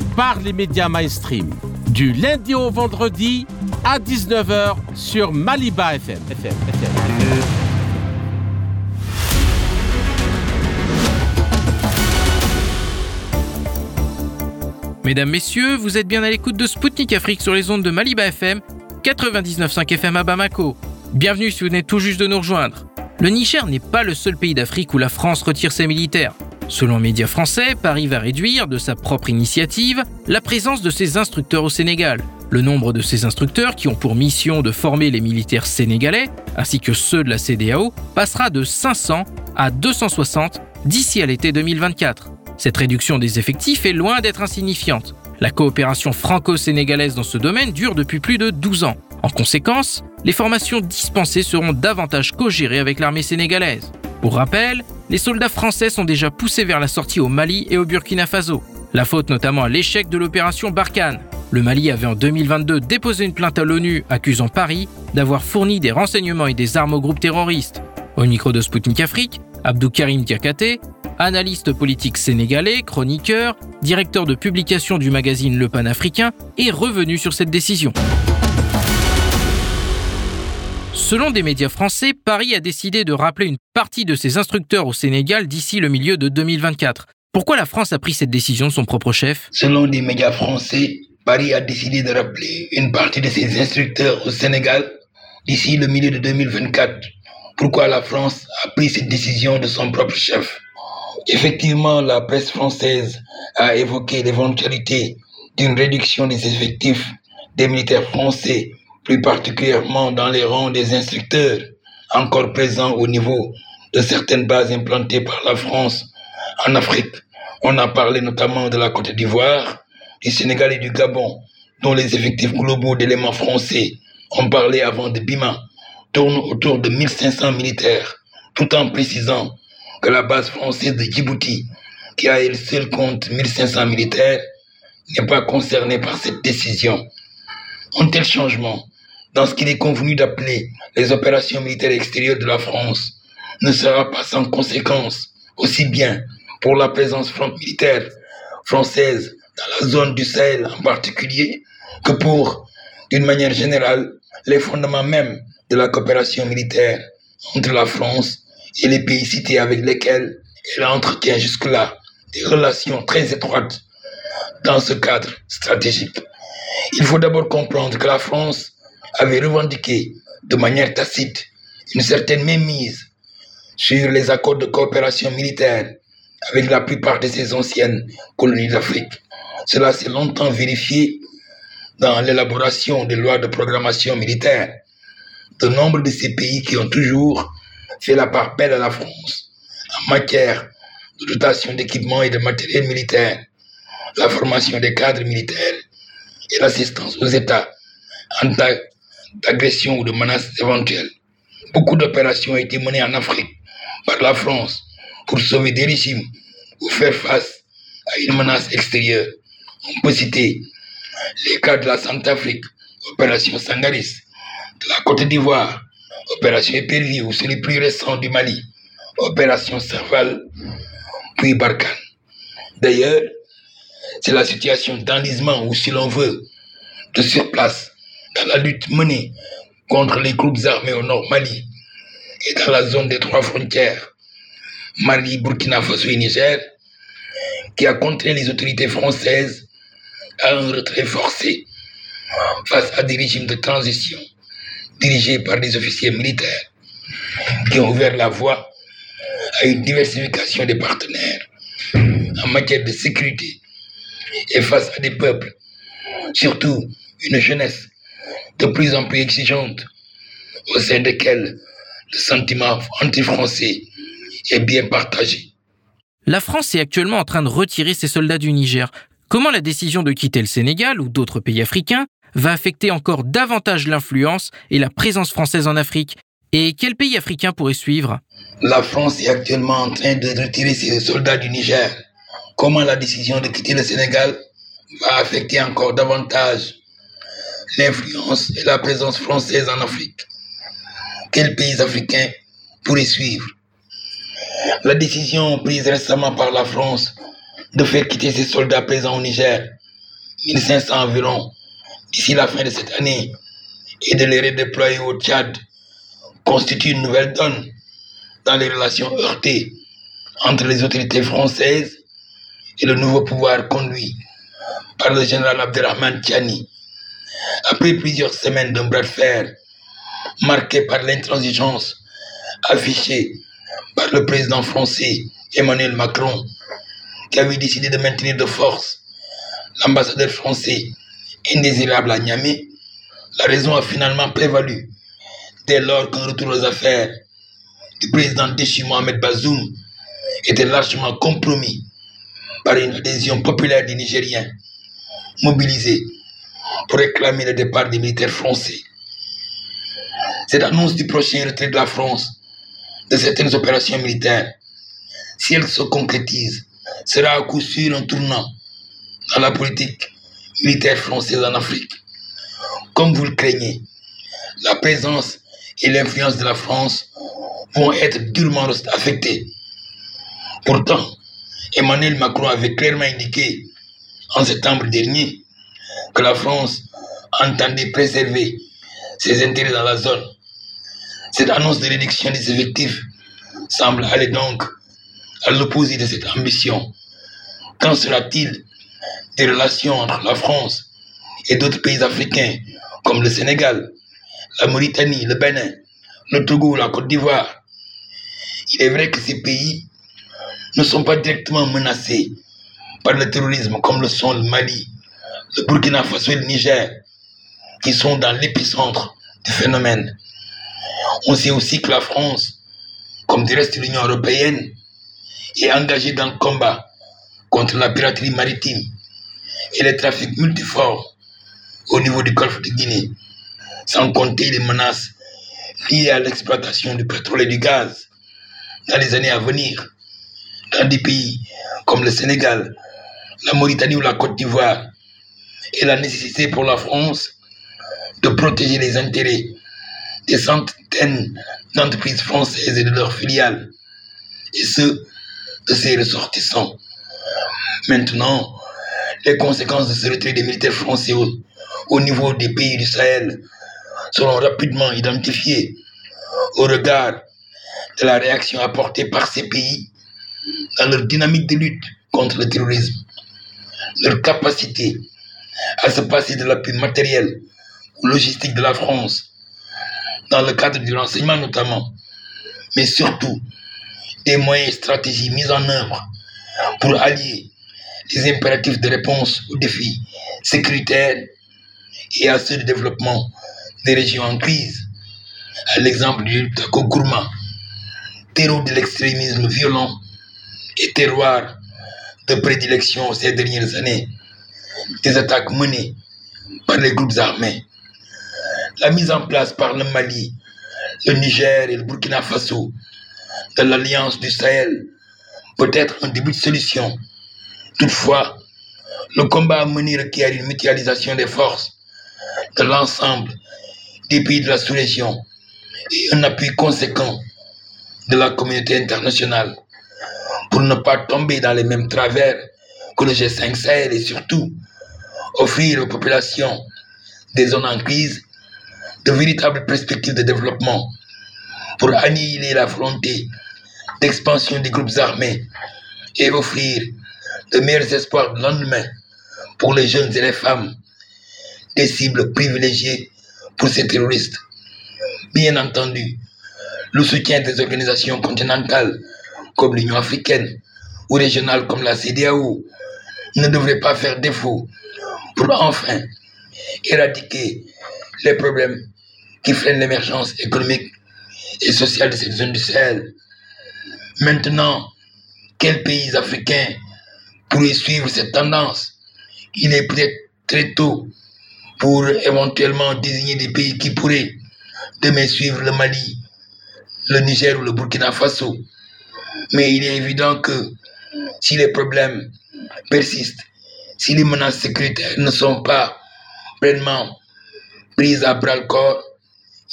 par les médias mainstream du lundi au vendredi à 19h sur Maliba FM. Mesdames, Messieurs, vous êtes bien à l'écoute de Spoutnik Afrique sur les ondes de Maliba FM, 99.5 FM à Bamako. Bienvenue si vous venez tout juste de nous rejoindre. Le Niger n'est pas le seul pays d'Afrique où la France retire ses militaires. Selon les médias français, Paris va réduire, de sa propre initiative, la présence de ses instructeurs au Sénégal. Le nombre de ces instructeurs qui ont pour mission de former les militaires sénégalais, ainsi que ceux de la CDAO, passera de 500 à 260 d'ici à l'été 2024. Cette réduction des effectifs est loin d'être insignifiante. La coopération franco-sénégalaise dans ce domaine dure depuis plus de 12 ans. En conséquence, les formations dispensées seront davantage co-gérées avec l'armée sénégalaise. Pour rappel, les soldats français sont déjà poussés vers la sortie au Mali et au Burkina Faso. La faute notamment à l'échec de l'opération Barkhane. Le Mali avait en 2022 déposé une plainte à l'ONU accusant Paris d'avoir fourni des renseignements et des armes au groupe terroriste. Au micro de Sputnik Afrique, Abdou Karim Diakate, analyste politique sénégalais, chroniqueur, directeur de publication du magazine Le Pan-Africain, est revenu sur cette décision. Selon des médias français, Paris a décidé de rappeler une partie de ses instructeurs au Sénégal d'ici le milieu de 2024. Pourquoi la France a pris cette décision de son propre chef? Selon des médias français, Paris a décidé de rappeler une partie de ses instructeurs au Sénégal d'ici le milieu de 2024. Pourquoi la France a pris cette décision de son propre chef? Effectivement, la presse française a évoqué l'éventualité d'une réduction des effectifs des militaires français plus particulièrement dans les rangs des instructeurs encore présents au niveau de certaines bases implantées par la France en Afrique. On a parlé notamment de la Côte d'Ivoire, du Sénégal et du Gabon, dont les effectifs globaux d'éléments français, ont parlé avant de Bima, tournent autour de 1500 militaires, tout en précisant que la base française de Djibouti, qui a elle seule compte 1500 militaires, n'est pas concernée par cette décision. Un tel changement dans ce qu'il est convenu d'appeler les opérations militaires extérieures de la France ne sera pas sans conséquence, aussi bien pour la présence militaire française dans la zone du Sahel en particulier, que pour, d'une manière générale, les fondements même de la coopération militaire entre la France et les pays cités avec lesquels elle entretient jusque-là des relations très étroites dans ce cadre stratégique. Il faut d'abord comprendre que la France avait revendiqué de manière tacite une certaine mémise sur les accords de coopération militaire avec la plupart de ses anciennes colonies d'Afrique. Cela s'est longtemps vérifié dans l'élaboration des lois de programmation militaire. De nombre de ces pays qui ont toujours fait la part belle à la France en matière de dotation d'équipement et de matériel militaire, la formation des cadres militaires et l'assistance aux États en d'agression ou de menaces éventuelles. Beaucoup d'opérations ont été menées en Afrique par la France pour sauver des régimes ou faire face à une menace extérieure. On peut citer les cas de la Centrafrique, opération Sangaris, de la Côte d'Ivoire, opération Épervier ou celui plus récent du Mali, opération Serval, puis Barkhane. D'ailleurs, c'est la situation d'enlisement ou si l'on veut, de surplace dans la lutte menée contre les groupes armés au nord Mali et dans la zone des trois frontières, Mali, Burkina Faso et Niger, qui a contraint les autorités françaises à un retrait forcé face à des régimes de transition dirigés par des officiers militaires qui ont ouvert la voie à une diversification des partenaires en matière de sécurité et face à des peuples, surtout une jeunesse de plus en plus exigeante, au sein desquels le sentiment anti-français est bien partagé. La France est actuellement en train de retirer ses soldats du Niger. Comment la décision de quitter le Sénégal ou d'autres pays africains va affecter encore davantage l'influence et la présence française en Afrique? Et quel pays africain pourrait suivre? La France est actuellement en train de retirer ses soldats du Niger. Comment la décision de quitter le Sénégal va affecter encore davantage l'influence et la présence française en Afrique Quels pays africains pourraient suivre? La décision prise récemment par la France de faire quitter ses soldats présents au Niger, 1500 environ, d'ici la fin de cette année, et de les redéployer au Tchad, constitue une nouvelle donne dans les relations heurtées entre les autorités françaises et le nouveau pouvoir conduit par le général Abdelrahman Tiani. Après plusieurs semaines d'un bras de fer marqué par l'intransigeance affichée par le président français Emmanuel Macron, qui avait décidé de maintenir de force l'ambassadeur français indésirable à Niamey, la raison a finalement prévalu dès lors qu'un retour aux affaires du président déchu Mohamed Bazoum était largement compromis par une adhésion populaire des Nigériens mobilisés pour réclamer le départ des militaires français. Cette annonce du prochain retrait de la France de certaines opérations militaires, si elles se concrétisent, sera à coup sûr un tournant dans la politique militaire française en Afrique. Comme vous le craignez, la présence et l'influence de la France vont être durement affectées. Pourtant, Emmanuel Macron avait clairement indiqué en septembre dernier que la France entendait préserver ses intérêts dans la zone cette annonce de réduction des effectifs semble aller donc à l'opposé de cette ambition. Qu'en sera-t-il des relations entre la France et d'autres pays africains comme le Sénégal, la Mauritanie, le Bénin, le Togo, la Côte d'Ivoire? Il est vrai que ces pays ne sont pas directement menacés par le terrorisme comme le sont le Mali, le Burkina Faso et le Niger, qui sont dans l'épicentre du phénomène. On sait aussi que la France, comme du reste de l'Union européenne, est engagée dans le combat contre la piraterie maritime et les trafics multiformes au niveau du golfe de Guinée, sans compter les menaces liées à l'exploitation du pétrole et du gaz dans les années à venir dans des pays comme le Sénégal, la Mauritanie ou la Côte d'Ivoire, et la nécessité pour la France de protéger les intérêts des centaines d'entreprises françaises et de leurs filiales, et ceux de ses ressortissants. Maintenant, les conséquences de ce retrait des militaires français au, niveau des pays du Sahel seront rapidement identifiées au regard de la réaction apportée par ces pays dans leur dynamique de lutte contre le terrorisme, leur capacité à se passer de l'appui matériel ou logistique de la France dans le cadre du renseignement notamment, mais surtout des moyens et stratégies mis en œuvre pour allier les impératifs de réponse aux défis sécuritaires et à ceux de développement des régions en crise, à l'exemple du Tako Gourma, terreau de l'extrémisme violent et terroir de prédilection ces dernières années, des attaques menées par les groupes armés la mise en place par le Mali, le Niger et le Burkina Faso de l'Alliance du Sahel peut être un début de solution. Toutefois, le combat à mener requiert une mutualisation des forces de l'ensemble des pays de la sous-région et un appui conséquent de la communauté internationale pour ne pas tomber dans les mêmes travers que le G5 Sahel et surtout offrir aux populations des zones en crise de véritables perspectives de développement pour annihiler la volonté d'expansion des groupes armés et offrir de meilleurs espoirs de lendemain pour les jeunes et les femmes, des cibles privilégiées pour ces terroristes. Bien entendu, le soutien des organisations continentales comme l'Union africaine ou régionales comme la CDAO ne devrait pas faire défaut pour enfin éradiquer les problèmes qui freinent l'émergence économique et sociale de cette zone du Sahel? Maintenant, quels pays africains pourraient suivre cette tendance? Il est peut-être très tôt pour éventuellement désigner des pays qui pourraient demain suivre le Mali, le Niger ou le Burkina Faso. Mais il est évident que si les problèmes persistent, si les menaces sécuritaires ne sont pas pleinement prises à bras le corps,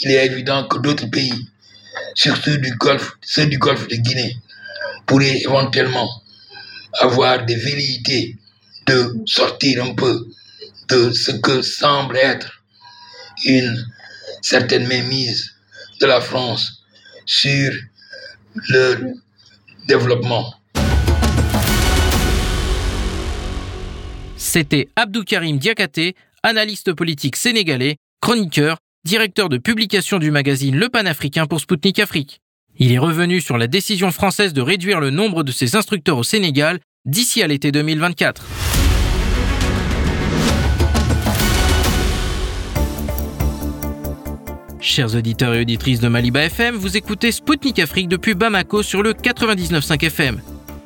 il est évident que d'autres pays, surtout du Golfe, ceux du Golfe de Guinée, pourraient éventuellement avoir des velléités de sortir un peu de ce que semble être une certaine mémise de la France sur le développement. C'était Abdou Karim Diakate, analyste politique sénégalais, chroniqueur, directeur de publication du magazine Le Panafricain pour Spoutnik Afrique. Il est revenu sur la décision française de réduire le nombre de ses instructeurs au Sénégal d'ici à l'été 2024. Chers auditeurs et auditrices de Maliba FM, vous écoutez Spoutnik Afrique depuis Bamako sur le 99.5 FM.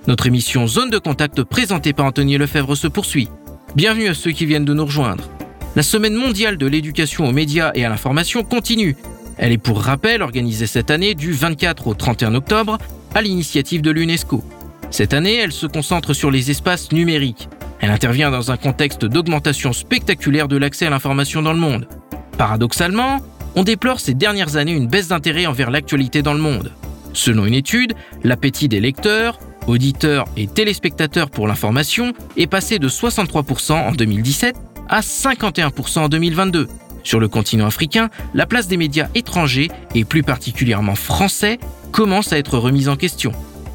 Notre émission Zone de contact présentée par Anthony Lefebvre se poursuit. Bienvenue à ceux qui viennent de nous rejoindre. La semaine mondiale de l'éducation aux médias et à l'information continue. Elle est pour rappel organisée cette année du 24 au 31 octobre à l'initiative de l'UNESCO. Cette année, elle se concentre sur les espaces numériques. Elle intervient dans un contexte d'augmentation spectaculaire de l'accès à l'information dans le monde. Paradoxalement, on déplore ces dernières années une baisse d'intérêt envers l'actualité dans le monde. Selon une étude, l'appétit des lecteurs, auditeurs et téléspectateurs pour l'information est passé de 63% en 2017 à 51% en 2022. Sur le continent africain, la place des médias étrangers, et plus particulièrement français, commence à être remise en question.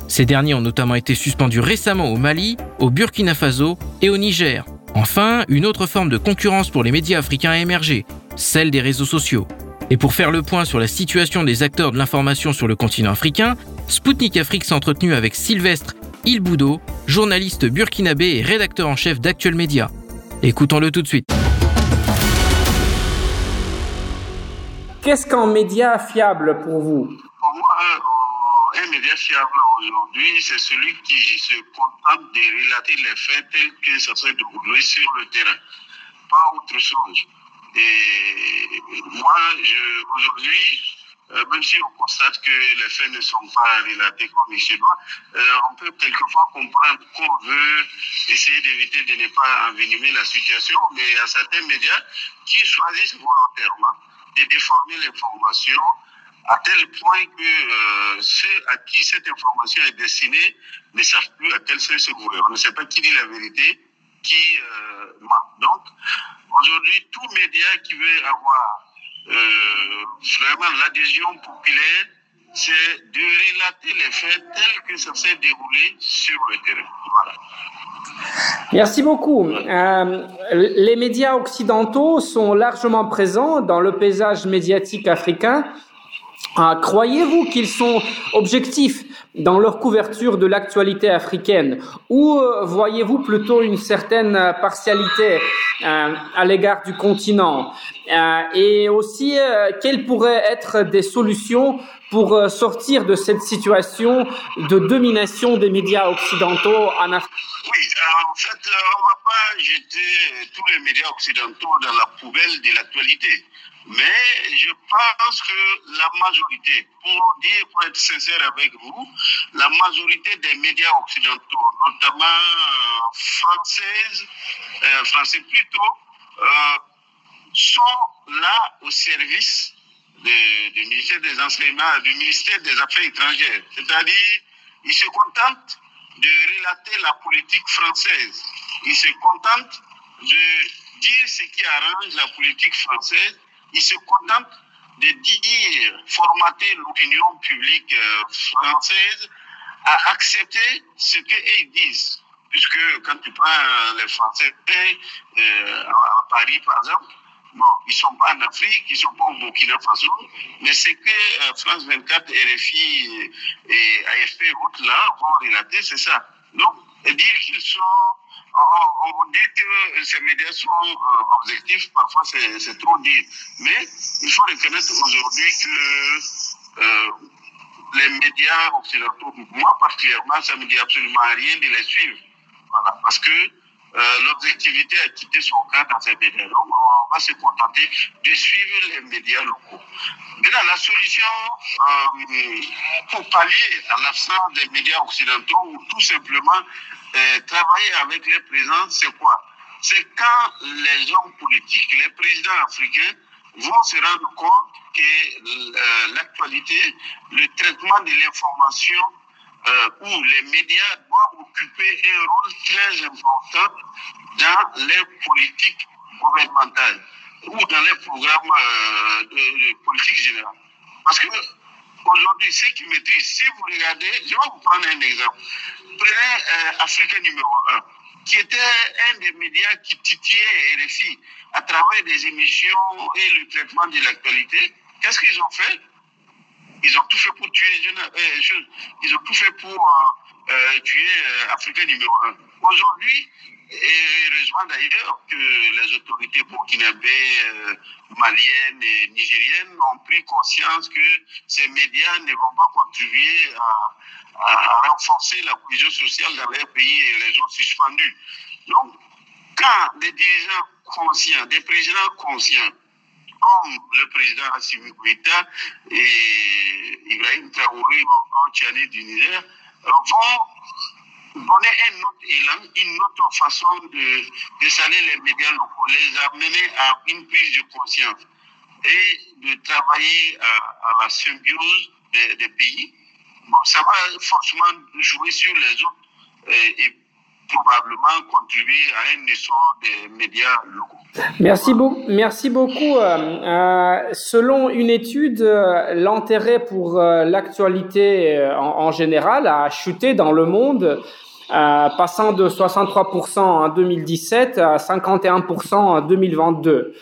Ces derniers ont notamment été suspendus récemment au Mali, au Burkina Faso et au Niger. Enfin, une autre forme de concurrence pour les médias africains a émergé, celle des réseaux sociaux. Et pour faire le point sur la situation des acteurs de l'information sur le continent africain, Spoutnik Afrique s'est entretenu avec Sylvestre Ilboudo, journaliste burkinabé et rédacteur en chef d'Actuel Média. Écoutons-le tout de suite. Qu'est-ce qu'un média fiable pour vous? Pour moi, un média fiable aujourd'hui, c'est celui qui se contente de relater les faits tels que ça se déroulé sur le terrain, pas autre chose. Et moi, aujourd'hui, euh, même si on constate que les faits ne sont pas relatés comme il se doit, euh, on peut quelquefois comprendre qu'on veut essayer d'éviter de ne pas envenimer la situation, mais il y a certains médias qui choisissent volontairement de déformer l'information à tel point que euh, ceux à qui cette information est destinée ne savent plus à quel sens se vouer. On ne sait pas qui dit la vérité, euh, ment. Donc, aujourd'hui, tout média qui veut avoir euh, vraiment l'adhésion populaire, c'est de relater les faits tels que ça s'est déroulé sur le terrain. Merci beaucoup. Euh, les médias occidentaux sont largement présents dans le paysage médiatique africain. Euh, Croyez-vous qu'ils sont objectifs dans leur couverture de l'actualité africaine ou euh, voyez-vous plutôt une certaine partialité euh, à l'égard du continent? Euh, Et aussi, euh, quelles pourraient être des solutions pour euh, sortir de cette situation de domination des médias occidentaux en Afrique? Oui, euh, en fait, euh, on ne va pas jeter tous les médias occidentaux dans la poubelle de l'actualité. Mais je pense que la majorité, pour dire, pour être sincère avec vous, la majorité des médias occidentaux, notamment euh, françaises, euh, français plutôt, euh, sont là au service des Enseignements, du ministère des Affaires étrangères. C'est-à-dire, ils se contentent de relater la politique française. Ils se contentent de dire ce qui arrange la politique française. Ils se contentent de dire, formater l'opinion publique euh, française à accepter ce qu'ils disent. Puisque quand tu prends euh, les Français euh, à Paris, par exemple, bon, ils ne sont pas en Afrique, ils ne sont pas au Burkina Faso, mais c'est que France 24, RFI et AFP, autres là, vont relater, c'est ça. Donc, dire qu'ils sont on, dit que ces médias sont euh, objectifs, parfois c'est trop dire. Mais il faut reconnaître aujourd'hui que euh, les médias occidentaux, moi particulièrement, ça me dit absolument rien de les suivre. Parce que euh, l'objectivité a quitté son camp dans ces médias. Donc, on va se contenter de suivre les médias locaux. Maintenant, la solution euh, pour pallier à l'absence des médias occidentaux ou tout simplement euh, travailler avec les présidents, c'est quoi? C'est quand les hommes politiques, les présidents africains vont se rendre compte que l'actualité, le traitement de l'information euh, où les médias doivent occuper un rôle très important dans les politiques gouvernementales ou dans les programmes euh, de, politique générale. Parce que aujourd'hui, ceux qui maîtrisent, si vous regardez, je vais vous prendre un exemple. Prenez euh, Afrique numéro 1, qui était un des médias qui titillait RFI à travers des émissions et le traitement de l'actualité. Qu'est-ce qu'ils ont fait? Ils ont tout fait pour tuer les euh. Ils ont tout fait pour euh, euh, tuer Africain numéro un. Aujourd'hui, et heureusement d'ailleurs que les autorités burkinabées, euh, maliennes et nigériennes ont pris conscience que ces médias ne vont pas contribuer à, renforcer la cohésion sociale dans leur pays et les ont suspendus. Donc, quand des dirigeants conscients, des présidents conscients, comme le président Assimi Goïta et Ibrahim Traoré Tchani du Niger, euh, vont donner un autre élan, une autre façon de, de saler les médias locaux, les amener à une prise de conscience et de travailler à, la symbiose des, pays. Bon, ça va forcément jouer sur les autres et probablement contribuer à un essor des médias locaux. Merci, beau- merci beaucoup. Euh, euh, selon une étude, euh, l'intérêt pour l'actualité en, général a chuté dans le monde, passant de 63% en 2017 à 51% en 2022.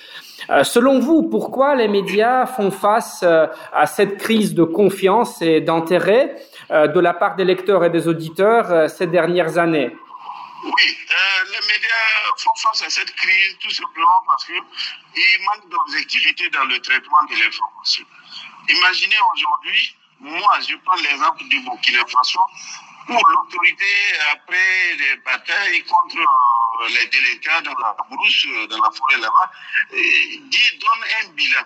Euh, selon vous, pourquoi les médias font face à cette crise de confiance et d'intérêt de la part des lecteurs et des auditeurs ces dernières années? Oui, euh, les médias font face à cette crise tout simplement parce qu'ils manquent d'objectivité dans le traitement de l'information. Imaginez aujourd'hui, moi je prends l'exemple du Burkina Faso, où l'autorité, après les batailles contre euh, les délinquants dans la brousse, euh, dans la forêt là-bas, dit, donne un bilan.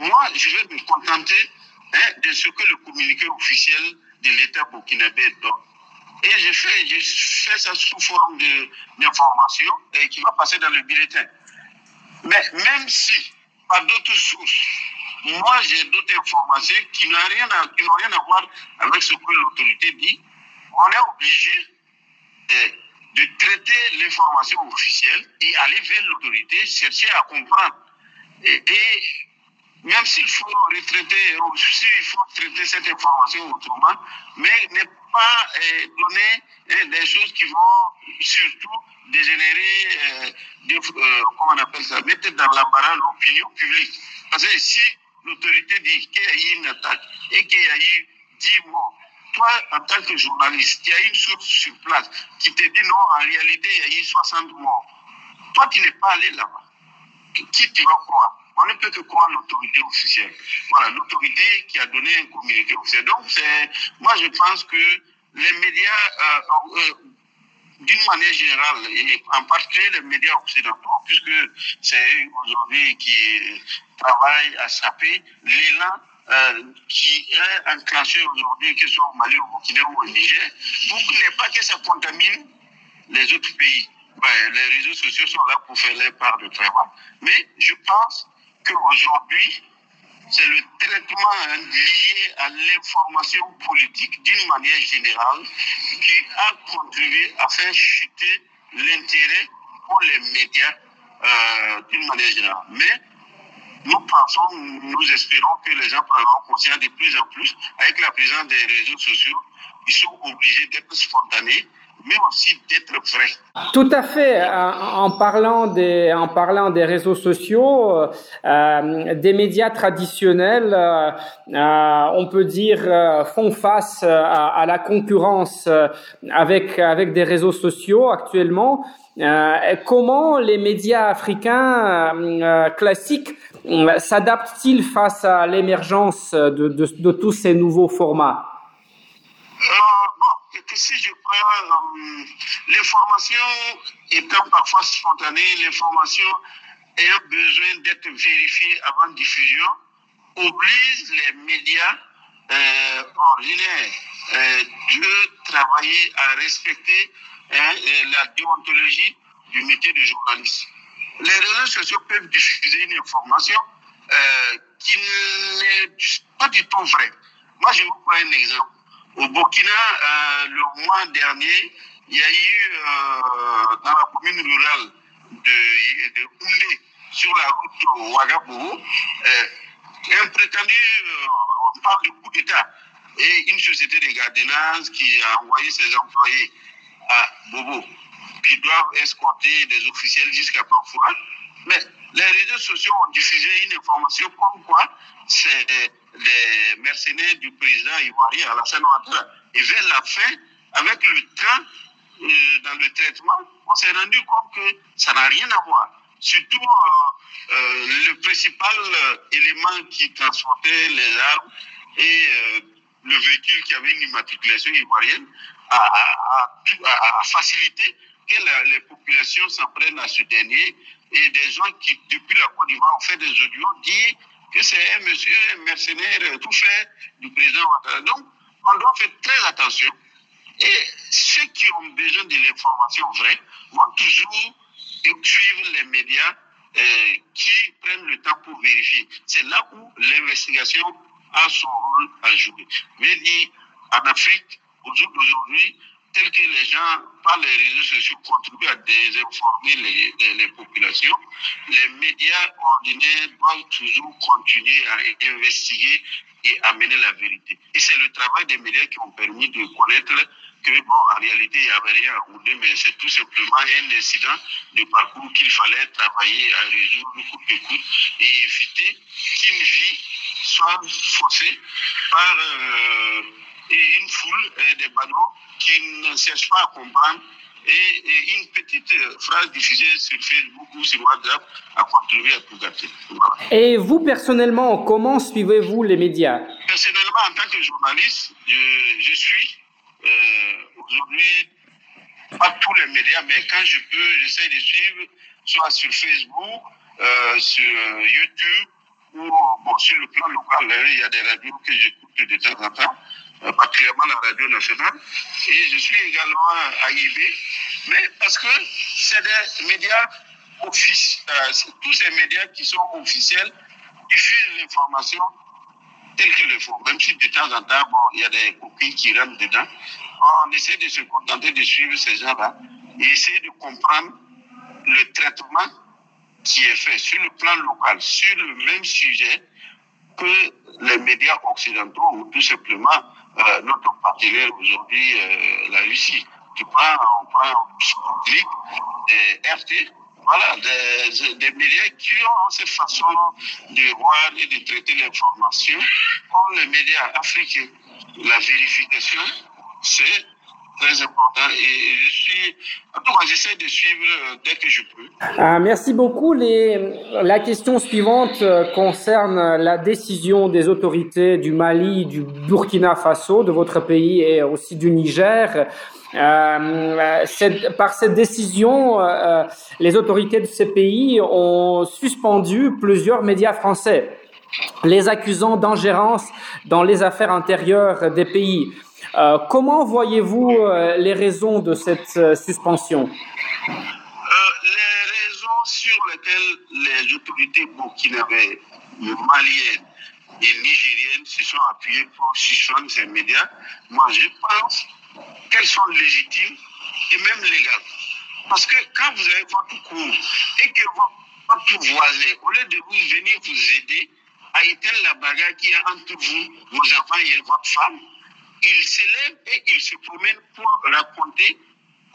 Moi, je vais me contenter hein, de ce que le communiqué officiel de l'État burkinabé donne. Et je fais, je fais ça sous forme d'information et qui va passer dans le bulletin. Mais même si, par d'autres sources, moi j'ai d'autres informations qui n'ont rien, à- rien à voir avec ce que l'autorité dit, on est obligé euh, de traiter l'information officielle et aller vers l'autorité, chercher à comprendre. Et, même s'il faut retraiter, s'il faut traiter cette information autrement, mais ne euh, donner euh, des choses qui vont surtout dégénérer, euh, comment on appelle ça, mettre dans l'embarras l'opinion publique. Parce que si l'autorité dit qu'il y a eu une attaque et qu'il y a eu 10 morts, toi, en tant que journaliste, il y a une source sur place qui te dit non, en réalité, il y a eu 60 morts. Toi, tu n'es pas allé là-bas qui tu vas croire? On ne peut que croire l'autorité officielle. Voilà, l'autorité qui a donné un communiqué officiel. Donc, moi, je pense que les médias euh, euh, d'une manière générale, et en particulier les médias occidentaux, puisque c'est aujourd'hui qui travaillent à saper l'élan euh, qui est enclenché aujourd'hui, que ce soit au Mali, au Burkina ou au Niger, pour ne pas que ça contamine les autres pays. Ben, les réseaux sociaux sont là pour faire les parts de travail. Mais je pense qu'aujourd'hui, c'est le traitement hein, lié à l'information politique d'une manière générale qui a contribué à faire chuter l'intérêt pour les médias euh, d'une manière générale. Mais nous pensons, nous espérons que les gens prendront conscience de plus en plus avec la présence des réseaux sociaux. Ils sont obligés d'être spontanés mais aussi d'être vrai. Tout à fait. En parlant des, en parlant des réseaux sociaux, euh, des médias traditionnels, euh, on peut dire, euh, font face à, à, la concurrence avec, avec des réseaux sociaux actuellement. Euh, comment les médias africains euh, classiques s'adaptent-ils face à l'émergence de, de, de tous ces nouveaux formats? Si je prends euh, l'information étant parfois spontanée, l'information ayant besoin d'être vérifiée avant diffusion, oblige les médias euh, ordinaires euh, de travailler à respecter hein, la déontologie du métier de journaliste. Les réseaux sociaux peuvent diffuser une information euh, qui n'est pas du tout vraie. Moi, je vous prends un exemple. Au Burkina, euh, le mois dernier, il y a eu euh, dans la commune rurale de, de Oulé, sur la route Ouagabougou, euh, un prétendu, euh, on parle de coup d'État, et une société de gardiennage qui a envoyé ses employés à Bobo, qui doivent escorter des officiels jusqu'à Panfoura. Mais les réseaux sociaux ont diffusé une information comme quoi c'est des mercenaires du président ivoirien Alassane Ouattara. Et vers la fin, avec le temps, euh, dans le traitement, on s'est rendu compte que ça n'a rien à voir. Surtout euh, euh, le principal élément qui transportait les armes et le véhicule qui avait une immatriculation ivoirienne a, facilité que les populations s'en prennent à ce dernier et des gens qui, depuis la Côte d'Ivoire, ont fait des audios, disent que c'est un monsieur un mercenaire tout fait du président Ouattara. Donc, on doit faire très attention. Et ceux qui ont besoin de l'information vraie vont toujours suivre les médias euh, qui prennent le temps pour vérifier. C'est là où l'investigation a son rôle à jouer. Mais en Afrique, aujourd'hui, tel que les gens, par les réseaux sociaux, contribuent à désinformer les, populations, les médias ordinaires doivent toujours continuer à investiguer et amener la vérité. Et c'est le travail des médias qui ont permis de connaître que, bon, en réalité, il n'y avait rien à deux, mais c'est tout simplement un incident de parcours qu'il fallait travailler à résoudre coup de coude et éviter qu'une vie soit faussée par euh, une foule euh, de badauds qui ne cherchent pas à comprendre et, et, une petite phrase diffusée sur Facebook ou sur WhatsApp a contribué à tout gâter. Voilà. Et vous, personnellement, comment suivez-vous les médias? Personnellement, en tant que journaliste, je, je suis euh, aujourd'hui pas tous les médias, mais quand je peux, j'essaie de suivre, soit sur Facebook, euh, sur YouTube, ou bon, sur le plan local, il y a des radios que j'écoute de temps en temps particulièrement la radio nationale. Et je suis également IB, mais parce que c'est des médias officiels, euh, tous ces médias qui sont officiels diffusent l'information telle qu'il le faut, même si de temps en temps, bon, il y a des coquilles qui rentrent dedans. On essaie de se contenter de suivre ces gens-là et essayer de comprendre le traitement qui est fait sur le plan local, sur le même sujet que les médias occidentaux ou tout simplement euh, notre partenaire aujourd'hui, euh, la Russie. Tu prends, on prend Sputnik, et RT, voilà, des, des, médias qui ont cette façon de voir et de traiter l'information comme les médias africains. La vérification, c'est très important et je suis, en j'essaie de suivre euh, dès que je peux. Ah, merci beaucoup. La question suivante euh, concerne la décision des autorités du Mali, du Burkina Faso, de votre pays et aussi du Niger. Euh, par cette décision, les autorités de ces pays ont suspendu plusieurs médias français, les accusant d'ingérence dans les affaires intérieures des pays. Euh, comment voyez-vous euh, les raisons de cette euh, suspension? Les raisons sur lesquelles les autorités burkinabées, maliennes et nigériennes se sont appuyées pour suspendre ces médias, moi je pense qu'elles sont légitimes et même légales. Parce que quand vous avez votre cours et que votre voisin, au lieu de vous venir vous aider à éteindre la bagarre qui est entre vous, vos enfants et votre femme, il s'élève et il se promène pour raconter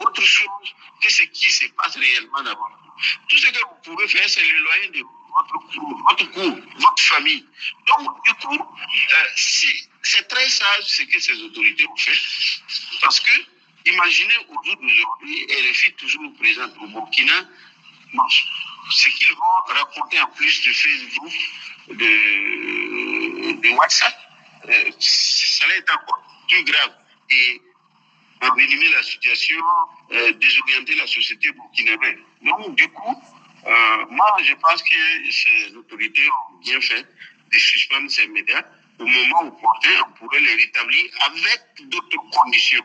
autre chose que ce qui se passe réellement d'abord. Tout ce que vous pouvez faire, c'est l'éloigner de votre cours, votre cours, votre famille. Donc, du coup, euh, c'est très sage ce que ces autorités ont fait, parce que, imaginez au jour d'aujourd'hui, RFI toujours présente au Burkina, ce qu'ils vont raconter en plus de Facebook, de, WhatsApp, euh, ça être encore plus grave et envenimer la situation, euh, désorienter la société burkinabé. Donc, du coup, euh, moi, je pense que ces autorités ont bien fait de suspendre ces médias. Au moment opportun, on pourrait les rétablir avec d'autres conditions.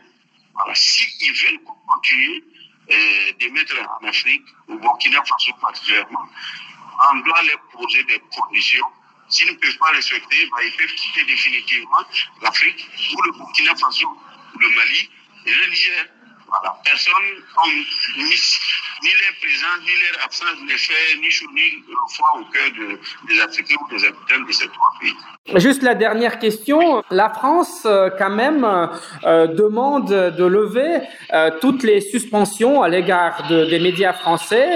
Voilà. S'ils veulent continuer euh, de mettre en Afrique, au Burkina Faso particulièrement, on doit leur poser des conditions S'ils ne peuvent pas respecter, bah, ils peuvent quitter définitivement l'Afrique ou le Burkina Faso, le Mali et le Niger. Voilà. Personne, ni, ni leur présence, ni leur absence ne fait ni chaud ni froid au cœur de, des Africains ou des habitants de ces trois pays. Juste la dernière question. La France, euh, quand même, euh, demande de lever euh, toutes les suspensions à l'égard de, des médias français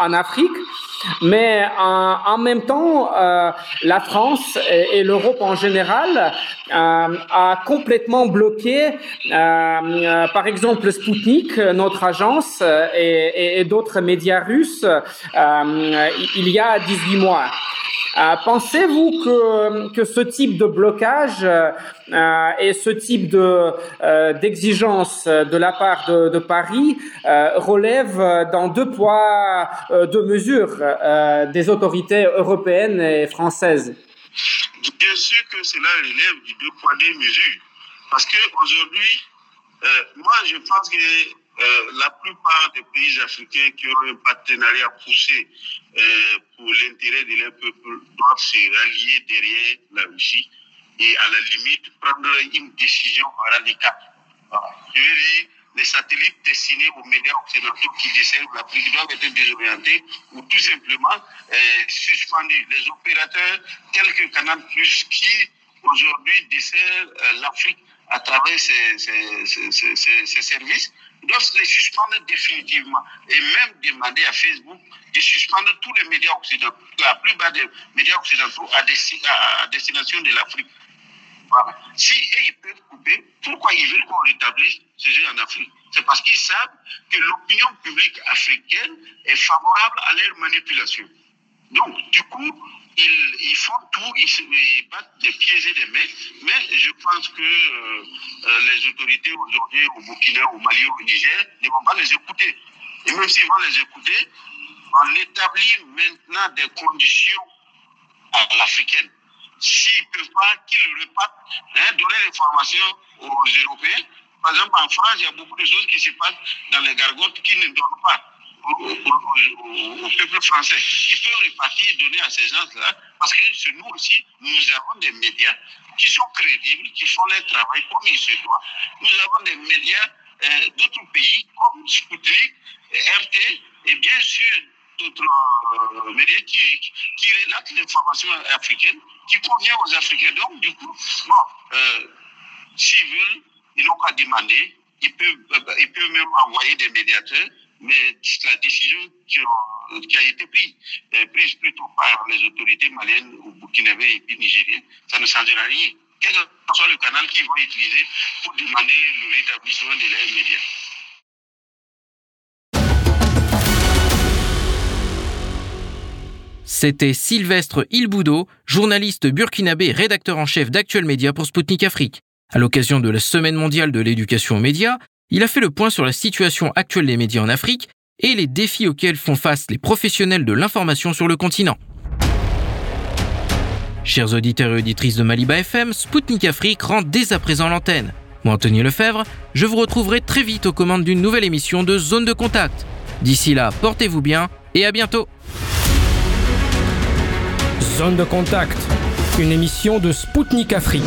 en Afrique. Mais en, en même temps, euh, la France et, l'Europe en général euh, a complètement bloqué, euh, par exemple, Sputnik, notre agence, et, et, et d'autres médias russes, il y a 18 mois. Euh, Pensez-vous que, que ce type de blocage euh, et ce type de euh, d'exigence de la part de, Paris relève dans deux poids, deux mesures des autorités européennes et françaises? Bien sûr que cela relève du deux poids, deux mesures. Parce qu'aujourd'hui, moi, je pense que euh, la plupart des pays africains qui ont un partenariat poussé euh, pour l'intérêt de leur peuple doivent se rallier derrière la Russie et à la limite prendre une décision radicale. Je veux dire, les satellites destinés aux médias occidentaux qui desservent l'Afrique doivent être désorientés ou tout simplement euh, suspendus. Les opérateurs tels que Canal Plus qui aujourd'hui desservent l'Afrique à travers ces services doivent les suspendre définitivement et même demander à Facebook de suspendre tous les médias occidentaux, la plupart des médias occidentaux à, desti à, à destination de l'Afrique. Voilà. Si eux, ils peuvent couper, pourquoi ils veulent qu'on rétablisse ce jeu en Afrique? C'est parce qu'ils savent que l'opinion publique africaine est favorable à leur manipulation. Donc, du coup, ils, font tout, ils battent des pieds et des mains, mais je pense que euh, les autorités aujourd'hui au Burkina, au Mali, au Niger ne vont pas les écouter. Et même s'ils vont les écouter, on établit maintenant des conditions à l'africaine. S'ils ne peuvent pas, qu'ils repartent, hein, donner l'information aux Européens. Par exemple, en France, il y a beaucoup de choses qui se passent dans les gargotes qui ne donnent pas au, peuple français. Il peut répartir, donner à ces gens-là, parce que nous aussi, nous avons des médias qui sont crédibles, qui font leur travail comme il se doit. Nous avons des médias euh, d'autres pays, comme Sputnik, RT, et bien sûr d'autres euh, médias qui, qui, relatent l'information africaine, qui convient aux Africains. Donc, du coup, bon, euh, s'ils veulent, ils n'ont qu'à demander, ils peuvent, ils peuvent même envoyer des médiateurs, mais la décision qui, a été prise, prise plutôt par les autorités maliennes ou burkinabées et puis nigériennes, ça ne changera rien. quel que soit le canal qu'ils vont utiliser pour demander le rétablissement de leurs médias. C'était Sylvestre Ilboudo, journaliste burkinabé et rédacteur en chef d'Actuel Média pour Spoutnik Afrique. À l'occasion de la Semaine mondiale de l'éducation aux médias, il a fait le point sur la situation actuelle des médias en Afrique et les défis auxquels font face les professionnels de l'information sur le continent. Chers auditeurs et auditrices de Maliba FM, Spoutnik Afrique rend dès à présent l'antenne. Moi, Anthony Lefebvre, je vous retrouverai très vite aux commandes d'une nouvelle émission de Zone de Contact. D'ici là, portez-vous bien et à bientôt. Zone de Contact, une émission de Spoutnik Afrique.